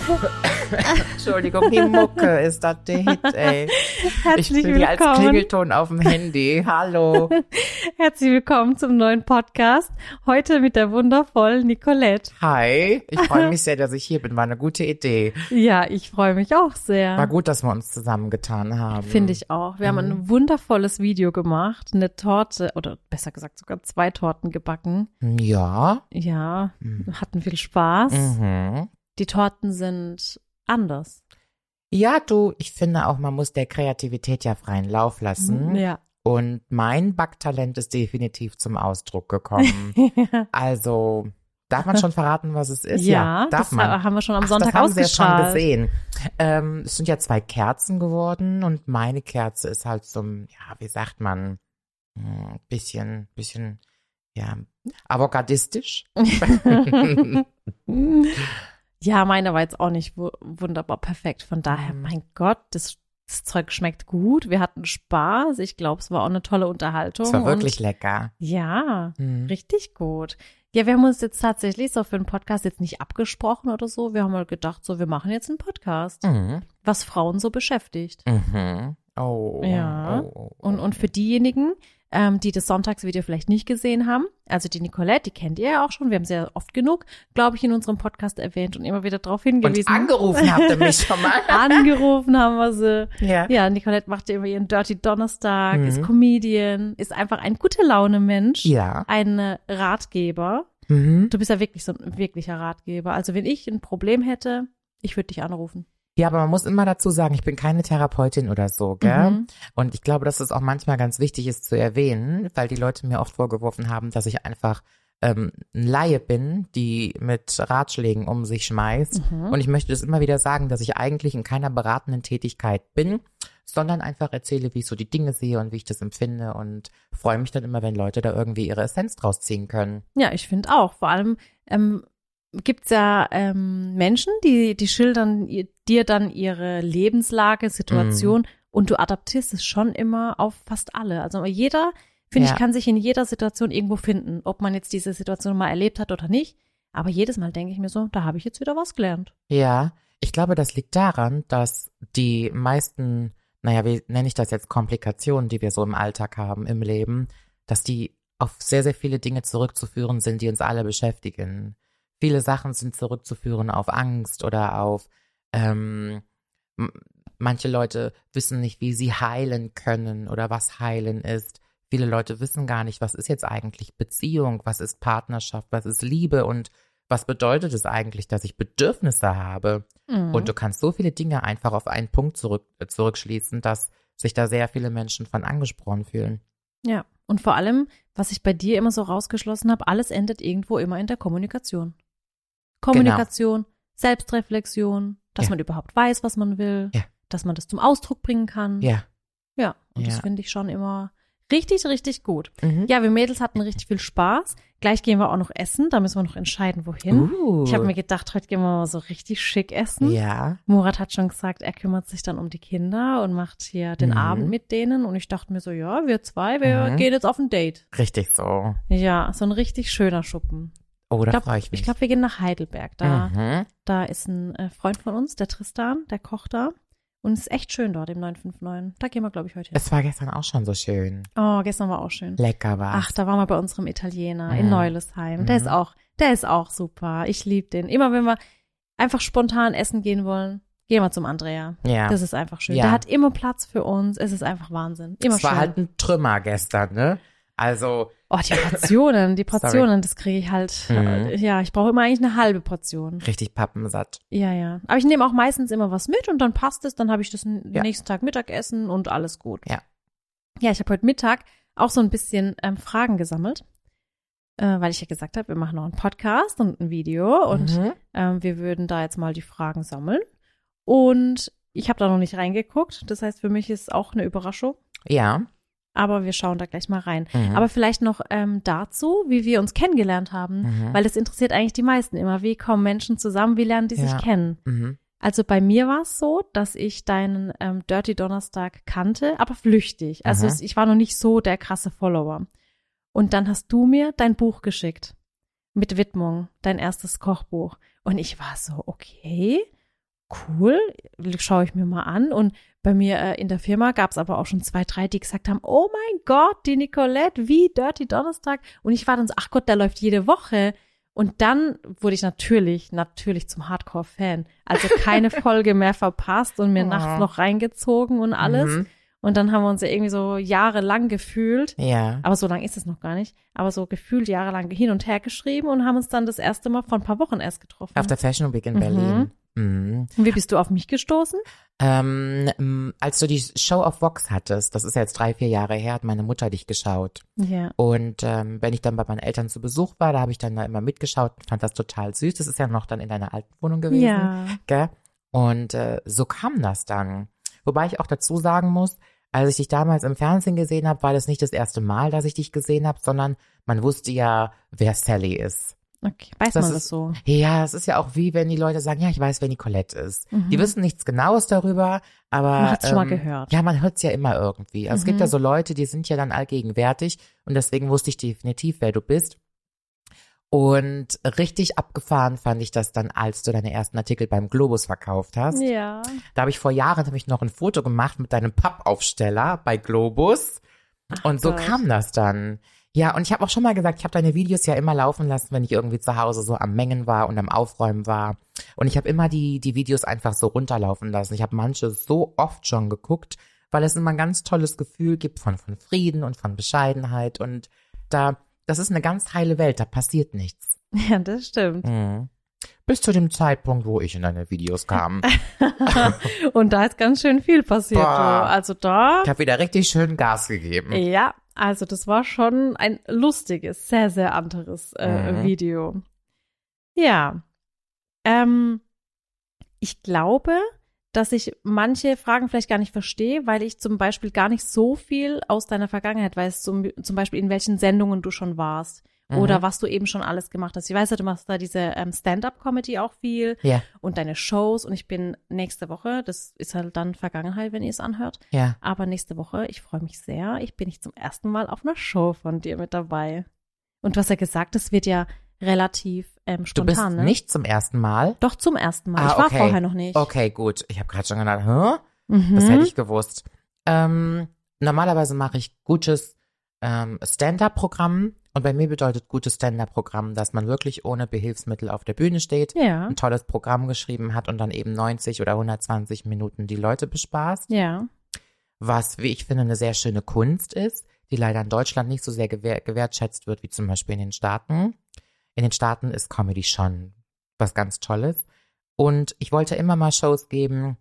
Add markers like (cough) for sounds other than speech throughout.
(laughs) Entschuldigung, die Mucke ist das der Hit, ey. Herzlich ich bin hier als willkommen. Klingelton auf dem Handy. Hallo. (laughs) Herzlich willkommen zum neuen Podcast. Heute mit der wundervollen Nicolette. Hi. Ich freue (laughs) mich sehr, dass ich hier bin. War eine gute Idee. Ja, ich freue mich auch War sehr. gut, dass wir uns zusammengetan haben. Finde ich auch. Wir haben Mhm. ein wundervolles Video gemacht, eine Torte oder besser gesagt sogar zwei Torten gebacken. Ja. Ja, Mhm. hatten viel Spaß. Mhm. Die Torten sind anders. Ja, du, ich finde auch, man muss der Kreativität ja freien Lauf lassen. Ja. Und mein Backtalent ist definitiv zum Ausdruck gekommen. (laughs) also, darf man schon verraten, was es ist? ja, darf das man. haben wir schon am Ach, Sonntag das haben ja schon gesehen. Ähm, es sind ja zwei Kerzen geworden und meine Kerze ist halt so, ja, wie sagt man, ein bisschen, bisschen, ja, avocaδιstisch. (laughs) (laughs) ja, meine war jetzt auch nicht wu- wunderbar perfekt. Von daher, Mhm. mein Gott, das, das Zeug schmeckt gut. Wir hatten Spaß. Ich glaube, es war auch eine tolle Unterhaltung. Es war und- wirklich lecker. Ja, Mhm. richtig gut. Ja, wir haben uns jetzt tatsächlich so für einen Podcast jetzt nicht abgesprochen oder so. Wir haben halt gedacht, so, wir machen jetzt einen Podcast, Mhm. was Frauen so beschäftigt. Mhm. Oh. Ja. Oh, oh, oh. Und, und für diejenigen, ähm, die das Sonntagsvideo vielleicht nicht gesehen haben, also die Nicolette, die kennt ihr ja auch schon, wir haben sie ja oft genug, glaube ich, in unserem Podcast erwähnt und immer wieder darauf und hingewiesen. angerufen habt ihr mich schon mal. (laughs) Angerufen haben wir sie. ja. Ja, Nicolette macht ja immer ihren Dirty Donnerstag, Mhm. ist Comedian, ist einfach ein gute Laune Mensch, Ja. ein äh, Ratgeber. Mhm. Du bist ja wirklich so ein wirklicher Ratgeber. Also wenn ich ein Problem hätte, ich würde dich anrufen. Ja, aber man muss immer dazu sagen, ich bin keine Therapeutin oder so, gell? Mhm. Und ich glaube, dass es auch manchmal ganz wichtig ist zu erwähnen, weil die Leute mir oft vorgeworfen haben, dass ich einfach ähm, ein Laie bin, die mit Ratschlägen um sich schmeißt. Mhm. Und ich möchte das immer wieder sagen, dass ich eigentlich in keiner beratenden Tätigkeit bin, sondern einfach erzähle, wie ich so die Dinge sehe und wie ich das empfinde und freue mich dann immer, wenn Leute da irgendwie ihre Essenz draus ziehen können. Ja, ich finde auch. Vor allem ähm, gibt's ja ähm, Menschen, die, die schildern ihr- dir dann ihre Lebenslage, Situation und du adaptierst es schon immer auf fast alle. Also jeder, finde Ja. ich, kann sich in jeder Situation irgendwo finden, ob man jetzt diese Situation mal erlebt hat oder nicht. Aber jedes Mal denke ich mir so, da habe ich jetzt wieder was gelernt. Ja, ich glaube, das liegt daran, dass die meisten, naja, wie nenne ich das jetzt, Komplikationen, die wir so im Alltag haben, im Leben, dass die auf sehr, sehr viele Dinge zurückzuführen sind, die uns alle beschäftigen. Viele Sachen sind zurückzuführen auf Angst oder auf, ähm, manche Leute wissen nicht, wie sie heilen können oder was heilen ist. Viele Leute wissen gar nicht, was ist jetzt eigentlich Beziehung, was ist Partnerschaft, was ist Liebe und was bedeutet es eigentlich, dass ich Bedürfnisse habe? Mhm. Und du kannst so viele Dinge einfach auf einen Punkt zurück, äh, zurückschließen, dass sich da sehr viele Menschen von angesprochen fühlen. Ja, und vor allem, was ich bei dir immer so rausgeschlossen habe, alles endet irgendwo immer in der Kommunikation. Kommunikation, Selbstreflexion, dass Ja. man überhaupt weiß, was man will, Ja. dass man das zum Ausdruck bringen kann. Ja. Ja, und das finde ich schon immer richtig, richtig gut. Mhm. Ja, wir Mädels hatten richtig viel Spaß. Gleich gehen wir auch noch essen, da müssen wir noch entscheiden, wohin. Uh. Ich habe mir gedacht, heute gehen wir mal so richtig schick essen. Ja. Murat hat schon gesagt, er kümmert sich dann um die Kinder und macht hier den Mhm. Abend mit denen. Und ich dachte mir so, ja, wir zwei, wir Mhm. gehen jetzt auf ein Date. Richtig so. Ja, so ein richtig schöner Schuppen. Oh, da freue ich mich. Ich glaube, wir gehen nach Heidelberg. Da, mhm. da ist ein äh, Freund von uns, der Tristan, der kocht da. Und es ist echt schön dort im 959. Da gehen wir, glaube ich, heute hin. Es war gestern auch schon so schön. Oh, gestern war auch schön. Lecker war's. Ach, da waren wir bei unserem Italiener in Mhm. Neulesheim. Der Mhm. ist auch, der ist auch super. Ich liebe den. Immer wenn wir einfach spontan essen gehen wollen, gehen wir zum Andrea. ja. Das ist einfach schön. Ja. Der hat immer Platz für uns. Es ist einfach Wahnsinn. Immer es war schön. halt ein Trümmer gestern, ne? Also, oh, die Portionen, die (laughs) Sorry. Portionen, das kriege ich halt. Mhm. äh, Ja, ich brauche immer eigentlich eine halbe Portion. richtig pappensatt. Ja, ja. Aber ich nehme auch meistens immer was mit und dann passt es. Dann habe ich das Ja. nächsten Tag Mittagessen und alles gut. Ja. Ja, ich habe heute Mittag auch so ein bisschen ähm, Fragen gesammelt, äh, weil ich ja gesagt habe, wir machen noch einen Podcast und ein Video und mhm. ähm, wir würden da jetzt mal die Fragen sammeln. Und ich habe da noch nicht reingeguckt. Das heißt, für mich ist auch eine Überraschung. Ja. Aber wir schauen da gleich mal rein. Mhm. Aber vielleicht noch ähm, dazu, wie wir uns kennengelernt haben, Mhm. weil das interessiert eigentlich die meisten immer. Wie kommen Menschen zusammen? Wie lernen die Ja. sich kennen? Mhm. Also bei mir war es so, dass ich deinen ähm, Dirty Donnerstag kannte, aber flüchtig. Also es, ich war noch nicht so der krasse Follower. Und dann hast du mir dein Buch geschickt mit Widmung, dein erstes Kochbuch. Und ich war so, okay, cool, schaue ich mir mal an. Und bei mir äh, in der Firma gab es aber auch schon zwei, drei, die gesagt haben, oh mein Gott, die Nicolette, wie Dirty Donnerstag. Und ich war dann so, ach Gott, der läuft jede Woche. Und dann wurde ich natürlich, natürlich zum Hardcore-Fan. Also keine (laughs) Folge mehr verpasst und mir Oh. nachts noch reingezogen und alles. Mhm. Und dann haben wir uns ja irgendwie so jahrelang gefühlt. Ja. Aber so lang ist es noch gar nicht. Aber so gefühlt jahrelang hin und her geschrieben und haben uns dann das erste Mal vor ein paar Wochen erst getroffen. Auf der Fashion Week in Mhm. Berlin. Mhm. und wie bist du auf mich gestoßen? Ähm, als du die Show of Vox hattest, das ist ja jetzt drei, vier Jahre her, hat meine Mutter dich geschaut. Ja. Und ähm, wenn ich dann bei meinen Eltern zu Besuch war, da habe ich dann da immer mitgeschaut und fand das total süß. Das ist ja noch dann in deiner alten Wohnung gewesen. Ja. Gell? Und äh, so kam das dann. Wobei ich auch dazu sagen muss, als ich dich damals im Fernsehen gesehen habe, war das nicht das erste Mal, dass ich dich gesehen habe, sondern man wusste ja, wer Sally ist. Okay. Weiß Das man ist- das so? Ja, es ist ja auch wie wenn die Leute sagen, ja, ich weiß, wer Nicolette ist. Mhm. Die wissen nichts Genaues darüber, aber Man hat's schon mal ähm, gehört. Ja, man hört es ja immer irgendwie. Also es gibt Mhm. ja so Leute, die sind ja dann allgegenwärtig und deswegen wusste ich definitiv, wer du bist. Und richtig abgefahren fand ich das dann, als du deine ersten Artikel beim Globus verkauft hast. Ja. Da habe ich vor Jahren hab ich noch ein Foto gemacht mit deinem Pappaufsteller bei Globus. und so Gott. kam das dann. Ja, und ich habe auch schon mal gesagt, ich habe deine Videos ja immer laufen lassen, wenn ich irgendwie zu Hause so am Mengen war und am Aufräumen war. Und ich habe immer die, die Videos einfach so runterlaufen lassen. Ich habe manche so oft schon geguckt, weil es immer ein ganz tolles Gefühl gibt von, von Frieden und von Bescheidenheit. Und da, das ist eine ganz heile Welt, da passiert nichts. (laughs) Ja, das stimmt. Mhm. Bis zu dem Zeitpunkt, wo ich in deine Videos kam. (laughs) und da ist ganz schön viel passiert. Boah. Also da, Ich habe wieder richtig schön Gas gegeben. ja, also das war schon ein lustiges, sehr, sehr anderes äh, Mhm. Video. Ja. Ähm, ich glaube, dass ich manche Fragen vielleicht gar nicht verstehe, weil ich zum Beispiel gar nicht so viel aus deiner Vergangenheit weiß, zum, zum Beispiel in welchen Sendungen du schon warst oder Mhm. was du eben schon alles gemacht hast. Ich weiß ja, du machst da diese ähm, Stand-up-Comedy auch viel Ja, und deine Shows und ich bin nächste Woche, das ist halt dann Vergangenheit, wenn ihr es anhört, ja. aber nächste Woche, ich freue mich sehr, ich bin ich zum ersten Mal auf einer Show von dir mit dabei. Und du hast ja gesagt, das wird ja relativ ähm, Du bist spontan, ne? nicht zum ersten Mal. Doch zum ersten Mal. Ah, ich war okay. vorher noch nicht. Okay, gut. Ich habe gerade schon gedacht, hä? Mhm. Das hätte ich gewusst. Ähm, normalerweise mache ich gutes ähm, Stand-up-Programm. Und bei mir bedeutet gutes Stand-up-Programm, dass man wirklich ohne Behilfsmittel auf der Bühne steht, Ja, ein tolles Programm geschrieben hat und dann eben 90 oder 120 Minuten die Leute bespaßt. ja. Was, wie ich finde, eine sehr schöne Kunst ist, die leider in Deutschland nicht so sehr gewehr, gewertschätzt wird wie zum Beispiel in den Staaten. In den Staaten ist Comedy schon was ganz Tolles. Und ich wollte immer mal Shows geben,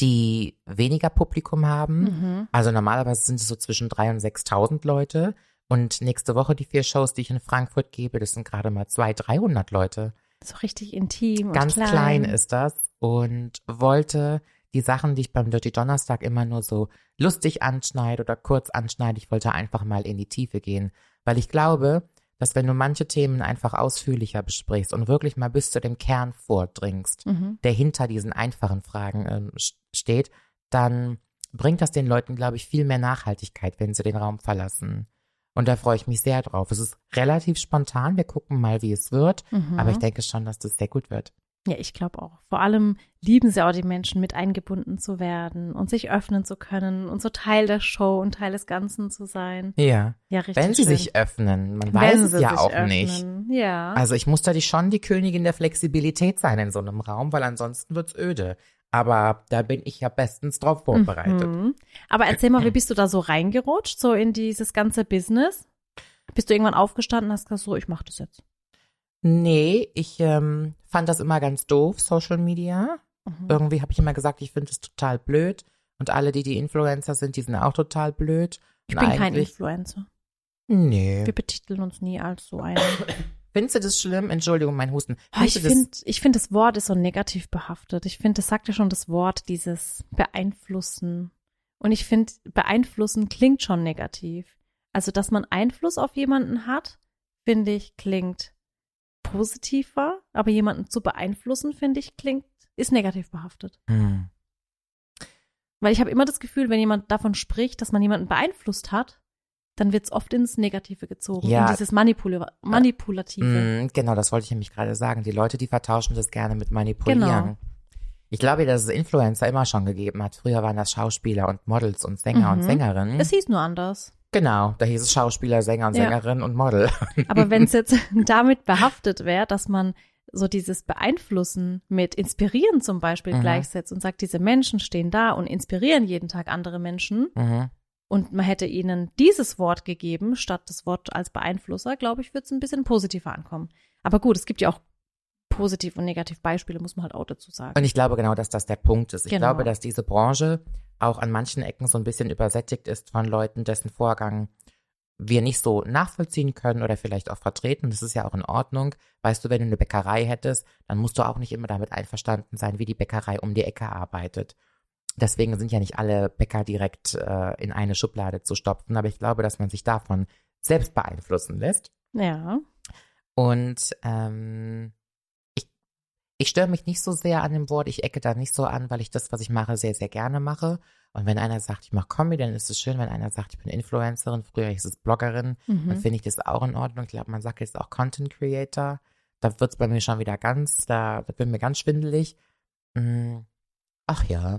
die weniger Publikum haben. Mhm. Also normalerweise sind es so zwischen 3.000 und 6.000 Leute. Und nächste Woche die vier Shows, die ich in Frankfurt gebe, das sind gerade mal 200, 300 Leute. So richtig intim Ganz und klein. klein. ist das. Und wollte die Sachen, die ich beim Dirty Donnerstag immer nur so lustig anschneide oder kurz anschneide, ich wollte einfach mal in die Tiefe gehen. Weil ich glaube, dass wenn du manche Themen einfach ausführlicher besprichst und wirklich mal bis zu dem Kern vordringst, Mhm. der hinter diesen einfachen Fragen ähm, st- steht, dann bringt das den Leuten, glaube ich, viel mehr Nachhaltigkeit, wenn sie den Raum verlassen. Und da freue ich mich sehr drauf. Es ist relativ spontan. Wir gucken mal, wie es wird. Mhm. Aber ich denke schon, dass das sehr gut wird. Ja, ich glaube auch. Vor allem lieben sie auch die Menschen, mit eingebunden zu werden und sich öffnen zu können und so Teil der Show und Teil des Ganzen zu sein. Ja. Ja, richtig. Wenn sie schön. sich öffnen. Man Wenn weiß es ja auch öffnen. nicht. Ja. Also ich muss da die schon die Königin der Flexibilität sein in so einem Raum, weil ansonsten wird's öde. Aber da bin ich ja bestens drauf vorbereitet. Mhm. Aber erzähl mal, wie bist du da so reingerutscht, so in dieses ganze Business? Bist du irgendwann aufgestanden und hast gesagt, so, ich mach das jetzt? Nee, ich ähm, fand das immer ganz doof, Social Media. Mhm. Irgendwie habe ich immer gesagt, ich finde es total blöd. Und alle, die die Influencer sind, die sind auch total blöd. Ich Und bin kein Influencer. Nee. Wir betiteln uns nie als so einen. (coughs) Findest du das schlimm? Entschuldigung, mein Husten. Oh, ich finde, ich finde, das Wort ist so negativ behaftet. Ich finde, das sagt ja schon das Wort, dieses beeinflussen. Und ich finde, beeinflussen klingt schon negativ. Also, dass man Einfluss auf jemanden hat, finde ich, klingt positiver. Aber jemanden zu beeinflussen, finde ich, klingt, ist negativ behaftet. Hm. Weil ich habe immer das Gefühl, wenn jemand davon spricht, dass man jemanden beeinflusst hat, dann wird es oft ins Negative gezogen. Ja. In dieses Manipula Manipulative. Mm, genau, das wollte ich nämlich gerade sagen. Die Leute, die vertauschen das gerne mit manipulieren. Genau. Ich glaube, dass es Influencer immer schon gegeben hat. Früher waren das Schauspieler und Models und Sänger und Mhm. Sängerinnen. Es hieß nur anders. genau, da hieß es Schauspieler, Sänger und Ja. Sängerin und Model. (laughs) Aber wenn es jetzt (laughs) damit behaftet wäre, dass man so dieses Beeinflussen mit Inspirieren zum Beispiel Mhm. gleichsetzt und sagt, diese Menschen stehen da und inspirieren jeden Tag andere Menschen mhm. Und man hätte ihnen dieses Wort gegeben, statt das Wort als Beeinflusser, glaube ich, würde es ein bisschen positiver ankommen. Aber gut, es gibt ja auch positiv und negativ Beispiele, muss man halt auch dazu sagen. Und ich glaube genau, dass das der Punkt ist. Ich Genau. glaube, dass diese Branche auch an manchen Ecken so ein bisschen übersättigt ist von Leuten, dessen Vorgang wir nicht so nachvollziehen können oder vielleicht auch vertreten. Das ist ja auch in Ordnung. Weißt du, wenn du eine Bäckerei hättest, dann musst du auch nicht immer damit einverstanden sein, wie die Bäckerei um die Ecke arbeitet. Deswegen sind ja nicht alle Bäcker direkt äh, in eine Schublade zu stopfen, aber ich glaube, dass man sich davon selbst beeinflussen lässt. Ja. Und ähm, ich, ich störe mich nicht so sehr an dem Wort, ich ecke da nicht so an, weil ich das, was ich mache, sehr, sehr gerne mache. Und wenn einer sagt, ich mache Comedy, dann ist es schön. Wenn einer sagt, ich bin Influencerin, früher hieß es Bloggerin, dann Mhm. finde ich das auch in Ordnung. Ich glaube, man sagt jetzt auch Content Creator. Da wird's bei mir schon wieder ganz, da, bin mir ganz schwindelig. Mm, Ach ja.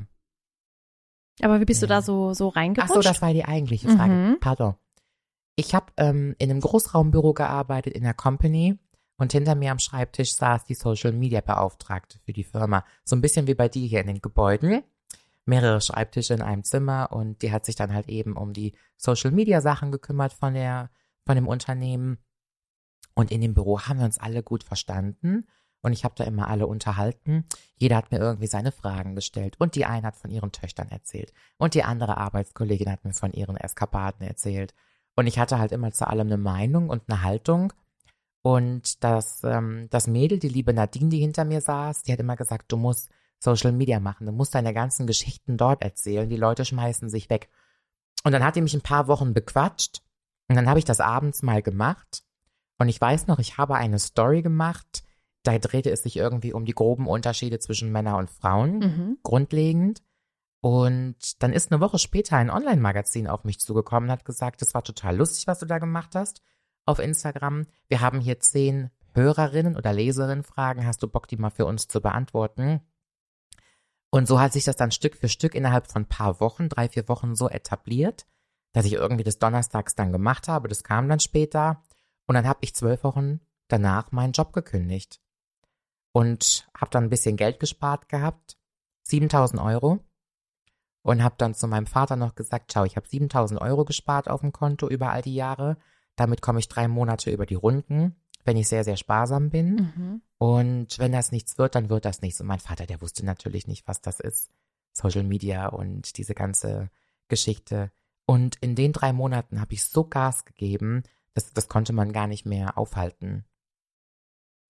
Aber wie bist du Ja. da so, so Ach reingerutscht? so, das war die eigentliche Frage. Mhm. Pardon. Ich habe ähm, in einem Großraumbüro gearbeitet in der Company und hinter mir am Schreibtisch saß die Social Media Beauftragte für die Firma. So ein bisschen wie bei dir hier in den Gebäuden. Mehrere Schreibtische in einem Zimmer und die hat sich dann halt eben um die Social Media Sachen gekümmert von der, von dem Unternehmen. Und in dem Büro haben wir uns alle gut verstanden. Und ich habe da immer alle unterhalten. Jeder hat mir irgendwie seine Fragen gestellt. Und die eine hat von ihren Töchtern erzählt. Und die andere Arbeitskollegin hat mir von ihren Eskapaden erzählt. Und ich hatte halt immer zu allem eine Meinung und eine Haltung. Und das, ähm, das Mädel, die liebe Nadine, die hinter mir saß, die hat immer gesagt, du musst Social Media machen, du musst deine ganzen Geschichten dort erzählen, die Leute schmeißen sich weg. Und dann hat die mich ein paar Wochen bequatscht und dann habe ich das abends mal gemacht. Und ich weiß noch, ich habe eine Story gemacht, da drehte es sich irgendwie um die groben Unterschiede zwischen Männern und Frauen Mhm. grundlegend. Und dann ist eine Woche später ein Online-Magazin auf mich zugekommen und hat gesagt, das war total lustig, was du da gemacht hast auf Instagram. Wir haben hier zehn Hörerinnen oder Leserinnen-Fragen. Hast du Bock, die mal für uns zu beantworten? Und so hat sich das dann Stück für Stück innerhalb von ein paar Wochen, drei, vier Wochen so etabliert, dass ich irgendwie das Donnerstags dann gemacht habe. Das kam dann später. Und dann habe ich zwölf Wochen danach meinen Job gekündigt. Und habe dann ein bisschen Geld gespart gehabt. 7000 Euro und habe dann zu meinem Vater noch gesagt, schau, ich habe 7000 Euro gespart auf dem Konto über all die Jahre. Damit komme ich drei Monate über die Runden, wenn ich sehr, sehr sparsam bin. Mhm. Und wenn das nichts wird, dann wird das nichts. Und mein Vater, der wusste natürlich nicht, was das ist. Social Media und diese ganze Geschichte. Und in den drei Monaten habe ich so Gas gegeben, das, das konnte man gar nicht mehr aufhalten.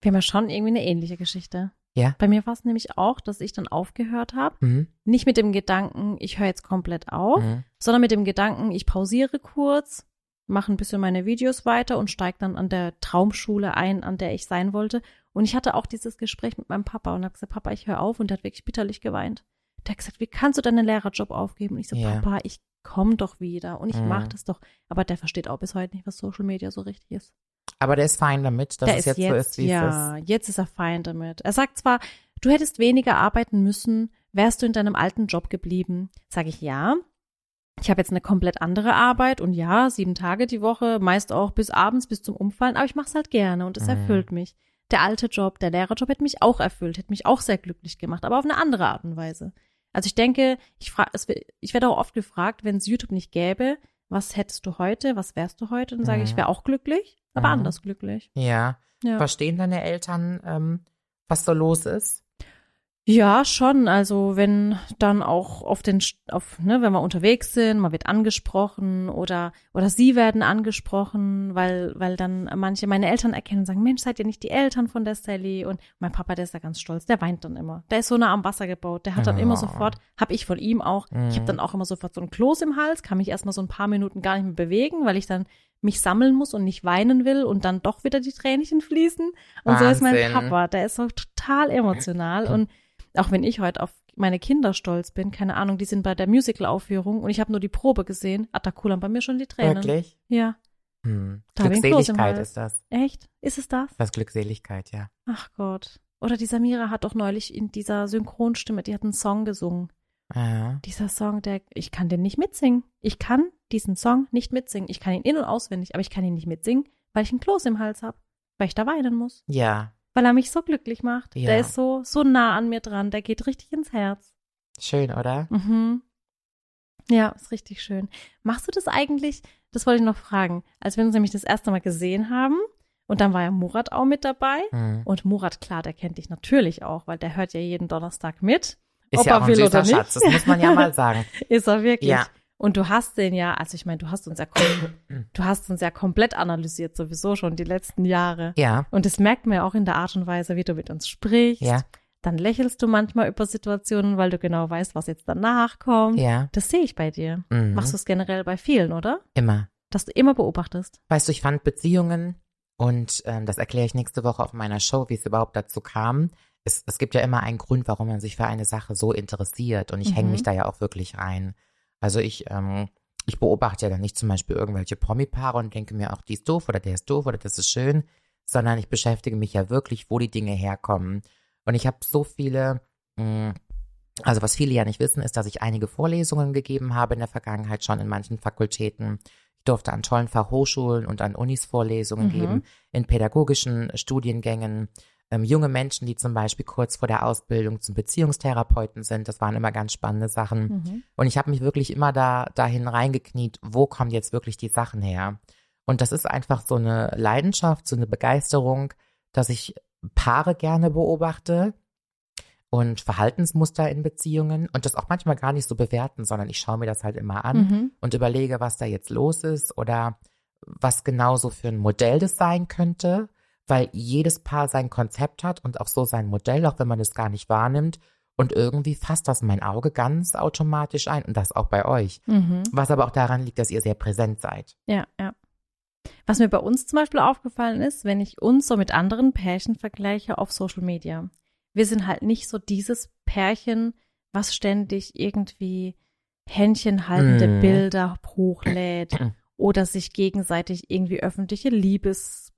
Wir haben ja schon irgendwie eine ähnliche Geschichte. Ja. Bei mir war es nämlich auch, dass ich dann aufgehört habe. Mhm. Nicht mit dem Gedanken, ich höre jetzt komplett auf, Mhm. sondern mit dem Gedanken, ich pausiere kurz, mache ein bisschen meine Videos weiter und steige dann an der Traumschule ein, an der ich sein wollte. Und ich hatte auch dieses Gespräch mit meinem Papa und habe gesagt, Papa, ich höre auf. Und der hat wirklich bitterlich geweint. Der hat gesagt, wie kannst du deinen Lehrerjob aufgeben? Und ich so, Ja. Papa, ich komme doch wieder und ich Mhm. mache das doch. Aber der versteht auch bis heute nicht, was Social Media so richtig ist. Aber der ist fein damit, dass der es jetzt, so ist, wie ja, es ist. jetzt ist er fein damit. Er sagt zwar, du hättest weniger arbeiten müssen, wärst du in deinem alten Job geblieben. Sage ich ja. Ich habe jetzt eine komplett andere Arbeit und ja, sieben Tage die Woche, meist auch bis abends, bis zum Umfallen, aber ich mache es halt gerne und es Mhm. erfüllt mich. Der alte Job, der Lehrerjob hätte mich auch erfüllt, hätte mich auch sehr glücklich gemacht, aber auf eine andere Art und Weise. Also ich denke, ich, frag, es, wird- ich werde auch oft gefragt, wenn es YouTube nicht gäbe, was hättest du heute, was wärst du heute? Dann sage ich, ich Mhm. wäre auch glücklich, aber Mhm. anders glücklich. Ja. Ja. Verstehen deine Eltern, ähm, was so los ist? Ja, schon. Also wenn dann auch auf den, auf, ne, wenn wir unterwegs sind, man wird angesprochen oder oder sie werden angesprochen, weil weil dann manche meine Eltern erkennen und sagen, Mensch, seid ihr nicht die Eltern von der Sally? Und mein Papa, der ist da ganz stolz, der weint dann immer. Der ist so nah am Wasser gebaut, der hat dann Oh. immer sofort, hab ich von ihm auch. Ich Mhm. habe dann auch immer sofort so ein Kloß im Hals, kann mich erstmal so ein paar Minuten gar nicht mehr bewegen, weil ich dann mich sammeln muss und nicht weinen will und dann doch wieder die Tränchen fließen. Und so ist mein Wahnsinn. Papa, der ist so total emotional und auch wenn ich heute auf meine Kinder stolz bin, keine Ahnung, die sind bei der Musical-Aufführung und ich habe nur die Probe gesehen, ah, da kullern bei mir schon die Tränen. Wirklich? Ja, Hm. Da Glückseligkeit ist das. echt? Ist es das? Das ist Glückseligkeit, ja. Ach Gott. Oder die Samira hat doch neulich in dieser Synchronstimme, die hat einen Song gesungen. Ja. Dieser Song, der, ich kann den nicht mitsingen. Ich kann diesen Song nicht mitsingen. Ich kann ihn in- und auswendig, aber ich kann ihn nicht mitsingen, weil ich einen Kloß im Hals habe. Weil ich da weinen muss. Ja, Weil er mich so glücklich macht. Ja. Der ist so, so nah an mir dran. Der geht richtig ins Herz. schön, oder? Mhm. Ja, ist richtig schön. Machst du das eigentlich? Das wollte ich noch fragen. Als wir uns nämlich das erste Mal gesehen haben und dann war ja Murat auch mit dabei. Hm. Und Murat, klar, der kennt dich natürlich auch, weil der hört ja jeden Donnerstag mit. Ist Ob ja er auch ein will süßer oder nicht. Schatz, das muss man ja mal sagen. (laughs) Ist er wirklich. Ja. Und du hast den ja, also ich meine, du hast uns ja du hast uns ja komplett analysiert, sowieso schon die letzten Jahre. Ja, Und das merkt man ja auch in der Art und Weise, wie du mit uns sprichst. ja, Dann lächelst du manchmal über Situationen, weil du genau weißt, was jetzt danach kommt. ja. Das sehe ich bei dir. Mhm. Machst du es generell bei vielen, oder? Immer. Dass du immer beobachtest. Weißt du, ich fand Beziehungen und ähm, das erkläre ich nächste Woche auf meiner Show, wie es überhaupt dazu kam. Es, es gibt ja immer einen Grund, warum man sich für eine Sache so interessiert und ich hänge Mhm. mich da ja auch wirklich rein. Also ich, ähm, ich beobachte ja dann nicht zum Beispiel irgendwelche Promi-Paare und denke mir auch, die ist doof oder der ist doof oder das ist schön, sondern ich beschäftige mich ja wirklich, wo die Dinge herkommen. Und ich habe so viele, mh, also was viele ja nicht wissen, ist, dass ich einige Vorlesungen gegeben habe in der Vergangenheit schon in manchen Fakultäten. Ich durfte an tollen Fachhochschulen und an Unis Vorlesungen Mhm. geben, in pädagogischen Studiengängen. Ähm, junge Menschen, die zum Beispiel kurz vor der Ausbildung zum Beziehungstherapeuten sind, das waren immer ganz spannende Sachen. Mhm. Und ich habe mich wirklich immer da dahin reingekniet, wo kommen jetzt wirklich die Sachen her? Und das ist einfach so eine Leidenschaft, so eine Begeisterung, dass ich Paare gerne beobachte und Verhaltensmuster in Beziehungen und das auch manchmal gar nicht so bewerten, sondern ich schaue mir das halt immer an Mhm. und überlege, was da jetzt los ist oder was genau so für ein Modell das sein könnte, weil jedes Paar sein Konzept hat und auch so sein Modell, auch wenn man es gar nicht wahrnimmt. Und irgendwie fasst das mein Auge ganz automatisch ein und das auch bei euch. Mhm. Was aber auch daran liegt, dass ihr sehr präsent seid. Ja, ja. Was mir bei uns zum Beispiel aufgefallen ist, wenn ich uns so mit anderen Pärchen vergleiche auf Social Media. Wir sind halt nicht so dieses Pärchen, was ständig irgendwie händchenhaltende Mhm. Bilder hochlädt (clears throat) oder sich gegenseitig irgendwie öffentliche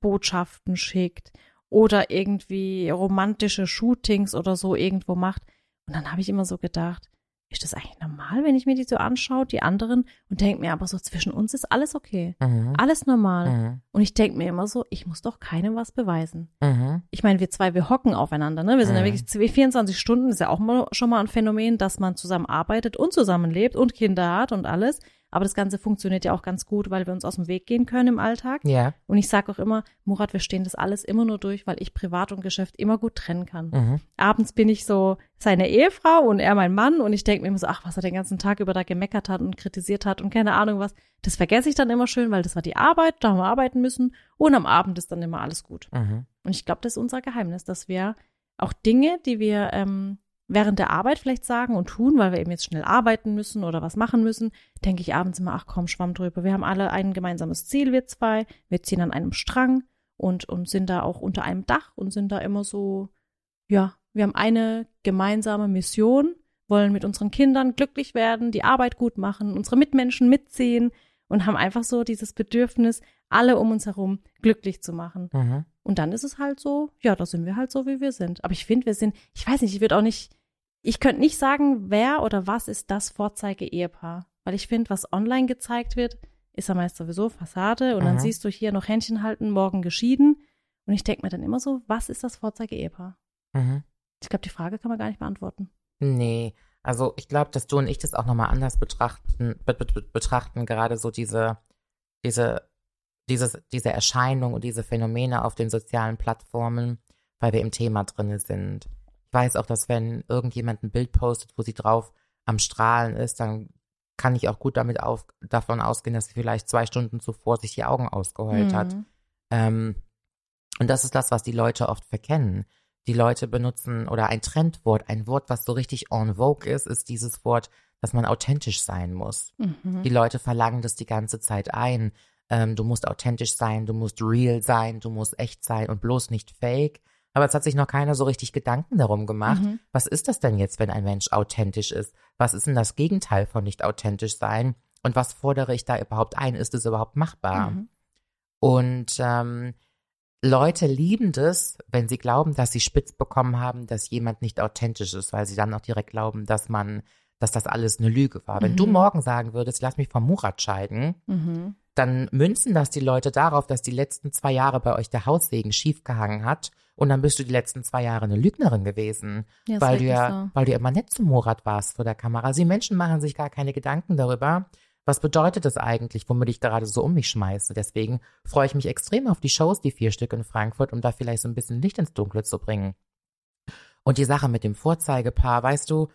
Liebesbotschaften schickt oder irgendwie romantische Shootings oder so irgendwo macht. Und dann habe ich immer so gedacht, ist das eigentlich normal, wenn ich mir die so anschaue, die anderen, und denke mir aber so, zwischen uns ist alles okay. Mhm. Alles normal. Mhm. Und ich denke mir immer so, ich muss doch keinem was beweisen. Mhm. Ich meine, wir zwei, wir hocken aufeinander, ne? Wir sind ja Mhm. wirklich zwei- 24 Stunden, ist ja auch mal, schon mal ein Phänomen, dass man zusammen arbeitet und zusammenlebt und Kinder hat und alles. Aber das Ganze funktioniert ja auch ganz gut, weil wir uns aus dem Weg gehen können im Alltag. Ja. Und ich sage auch immer, Murat, wir stehen das alles immer nur durch, weil ich Privat und Geschäft immer gut trennen kann. Mhm. Abends bin ich so seine Ehefrau und er mein Mann und ich denke mir immer so, ach, was er den ganzen Tag über da gemeckert hat und kritisiert hat und keine Ahnung was. Das vergesse ich dann immer schön, weil das war die Arbeit, da haben wir arbeiten müssen und am Abend ist dann immer alles gut. Mhm. Und ich glaube, das ist unser Geheimnis, dass wir auch Dinge, die wir ähm, während der Arbeit vielleicht sagen und tun, weil wir eben jetzt schnell arbeiten müssen oder was machen müssen, denke ich abends immer, ach komm, schwamm drüber. Wir haben alle ein gemeinsames Ziel, wir zwei. Wir ziehen an einem Strang und, und sind da auch unter einem Dach und sind da immer so, ja, wir haben eine gemeinsame Mission, wollen mit unseren Kindern glücklich werden, die Arbeit gut machen, unsere Mitmenschen mitziehen und haben einfach so dieses Bedürfnis, alle um uns herum glücklich zu machen. Mhm. Und dann ist es halt so, ja, da sind wir halt so, wie wir sind. Aber ich finde, wir sind, ich weiß nicht, ich würde auch nicht, ich könnte nicht sagen, wer oder was ist das Vorzeige-Ehepaar. Weil ich finde, was online gezeigt wird, ist ja meist sowieso Fassade und dann Mhm. siehst du hier noch Händchen halten, morgen geschieden. Und ich denke mir dann immer so, was ist das Vorzeige-Ehepaar? Mhm. Ich glaube, die Frage kann man gar nicht beantworten. Nee, also ich glaube, dass du und ich das auch nochmal anders betrachten, be be betrachten, gerade so diese, diese, dieses, diese Erscheinung und diese Phänomene auf den sozialen Plattformen, weil wir im Thema drinne sind. Ich weiß auch, dass wenn irgendjemand ein Bild postet, wo sie drauf am Strahlen ist, dann kann ich auch gut damit auf, davon ausgehen, dass sie vielleicht zwei Stunden zuvor sich die Augen ausgeheult hat. Mhm. Ähm, und das ist das, was die Leute oft verkennen. Die Leute benutzen oder ein Trendwort, ein Wort, was so richtig en vogue ist, ist dieses Wort, dass man authentisch sein muss. Mhm. Die Leute verlangen das die ganze Zeit ein. Ähm, du musst authentisch sein, du musst real sein, du musst echt sein und bloß nicht fake. Aber es hat sich noch keiner so richtig Gedanken darum gemacht. Mhm. Was ist das denn jetzt, wenn ein Mensch authentisch ist? Was ist denn das Gegenteil von nicht authentisch sein? Und was fordere ich da überhaupt ein? Ist es überhaupt machbar? Mhm. Und ähm, Leute lieben das, wenn sie glauben, dass sie spitz bekommen haben, dass jemand nicht authentisch ist, weil sie dann auch direkt glauben, dass man, dass das alles eine Lüge war. Wenn du Mhm. morgen sagen würdest, lass mich vom Murat scheiden, Mhm. Dann münzen das die Leute darauf, dass die letzten zwei Jahre bei euch der Haussegen schiefgehangen hat und dann bist du die letzten zwei Jahre eine Lügnerin gewesen, Ja, weil du ja, so. weil du ja immer nett zum Murat warst vor der Kamera. Also die Menschen machen sich gar keine Gedanken darüber, was bedeutet das eigentlich, womit ich gerade so um mich schmeiße. Deswegen freue ich mich extrem auf die Shows, die vier Stück in Frankfurt, um da vielleicht so ein bisschen Licht ins Dunkle zu bringen. Und die Sache mit dem Vorzeigepaar, weißt du,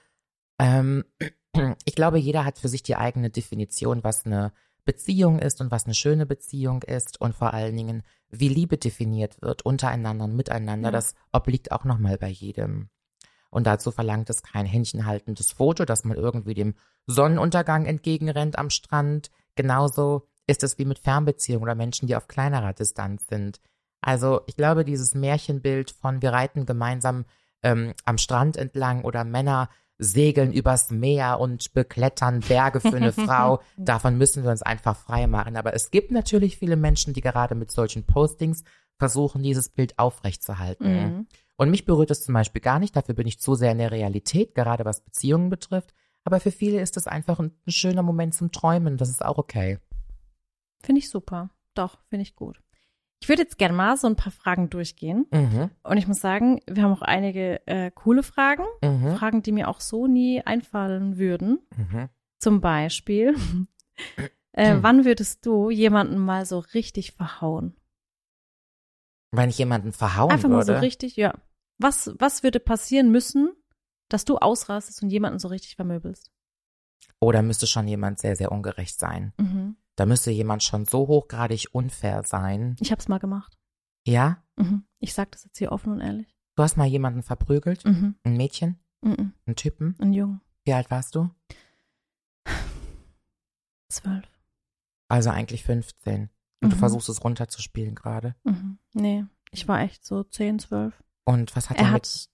ähm, (clears throat) ich glaube, jeder hat für sich die eigene Definition, was eine Beziehung ist und was eine schöne Beziehung ist und vor allen Dingen, wie Liebe definiert wird untereinander und miteinander. Ja. Das obliegt auch nochmal bei jedem. Und dazu verlangt es kein händchenhaltendes Foto, dass man irgendwie dem Sonnenuntergang entgegenrennt am Strand. Genauso ist es wie mit Fernbeziehungen oder Menschen, die auf kleinerer Distanz sind. Also ich glaube, dieses Märchenbild von wir reiten gemeinsam ähm, am Strand entlang oder Männer segeln übers Meer und beklettern Berge für eine (laughs) Frau, davon müssen wir uns einfach frei machen. Aber es gibt natürlich viele Menschen, die gerade mit solchen Postings versuchen, dieses Bild aufrechtzuerhalten. Mhm. Und mich berührt es zum Beispiel gar nicht, dafür bin ich zu sehr in der Realität, gerade was Beziehungen betrifft. Aber für viele ist es einfach ein, ein schöner Moment zum Träumen, das ist auch okay. Finde ich super. Doch, finde ich gut. Ich würde jetzt gerne mal so ein paar Fragen durchgehen. Mhm. Und ich muss sagen, wir haben auch einige äh, coole Fragen. Mhm. Fragen, die mir auch so nie einfallen würden. Mhm. Zum Beispiel, (clears throat) äh, Hm. wann würdest du jemanden mal so richtig verhauen? Wenn ich jemanden verhauen Einfach mal würde. so richtig, ja. Was, was würde passieren müssen, dass du ausrastest und jemanden so richtig vermöbelst? Oder müsste schon jemand sehr, sehr ungerecht sein. Mhm. Da müsste jemand schon so hochgradig unfair sein. Ich hab's mal gemacht. Ja? Mhm. Ich sag das jetzt hier offen und ehrlich. Du hast mal jemanden verprügelt? Mhm. Ein Mädchen? Mhm. Einen Typen? Ein Jungen. Wie alt warst du? Zwölf. Also eigentlich 15. Und du Mhm. versuchst es runterzuspielen gerade. Mhm. Nee, ich war echt so zehn, zwölf. Und was hat Er er hat, mit?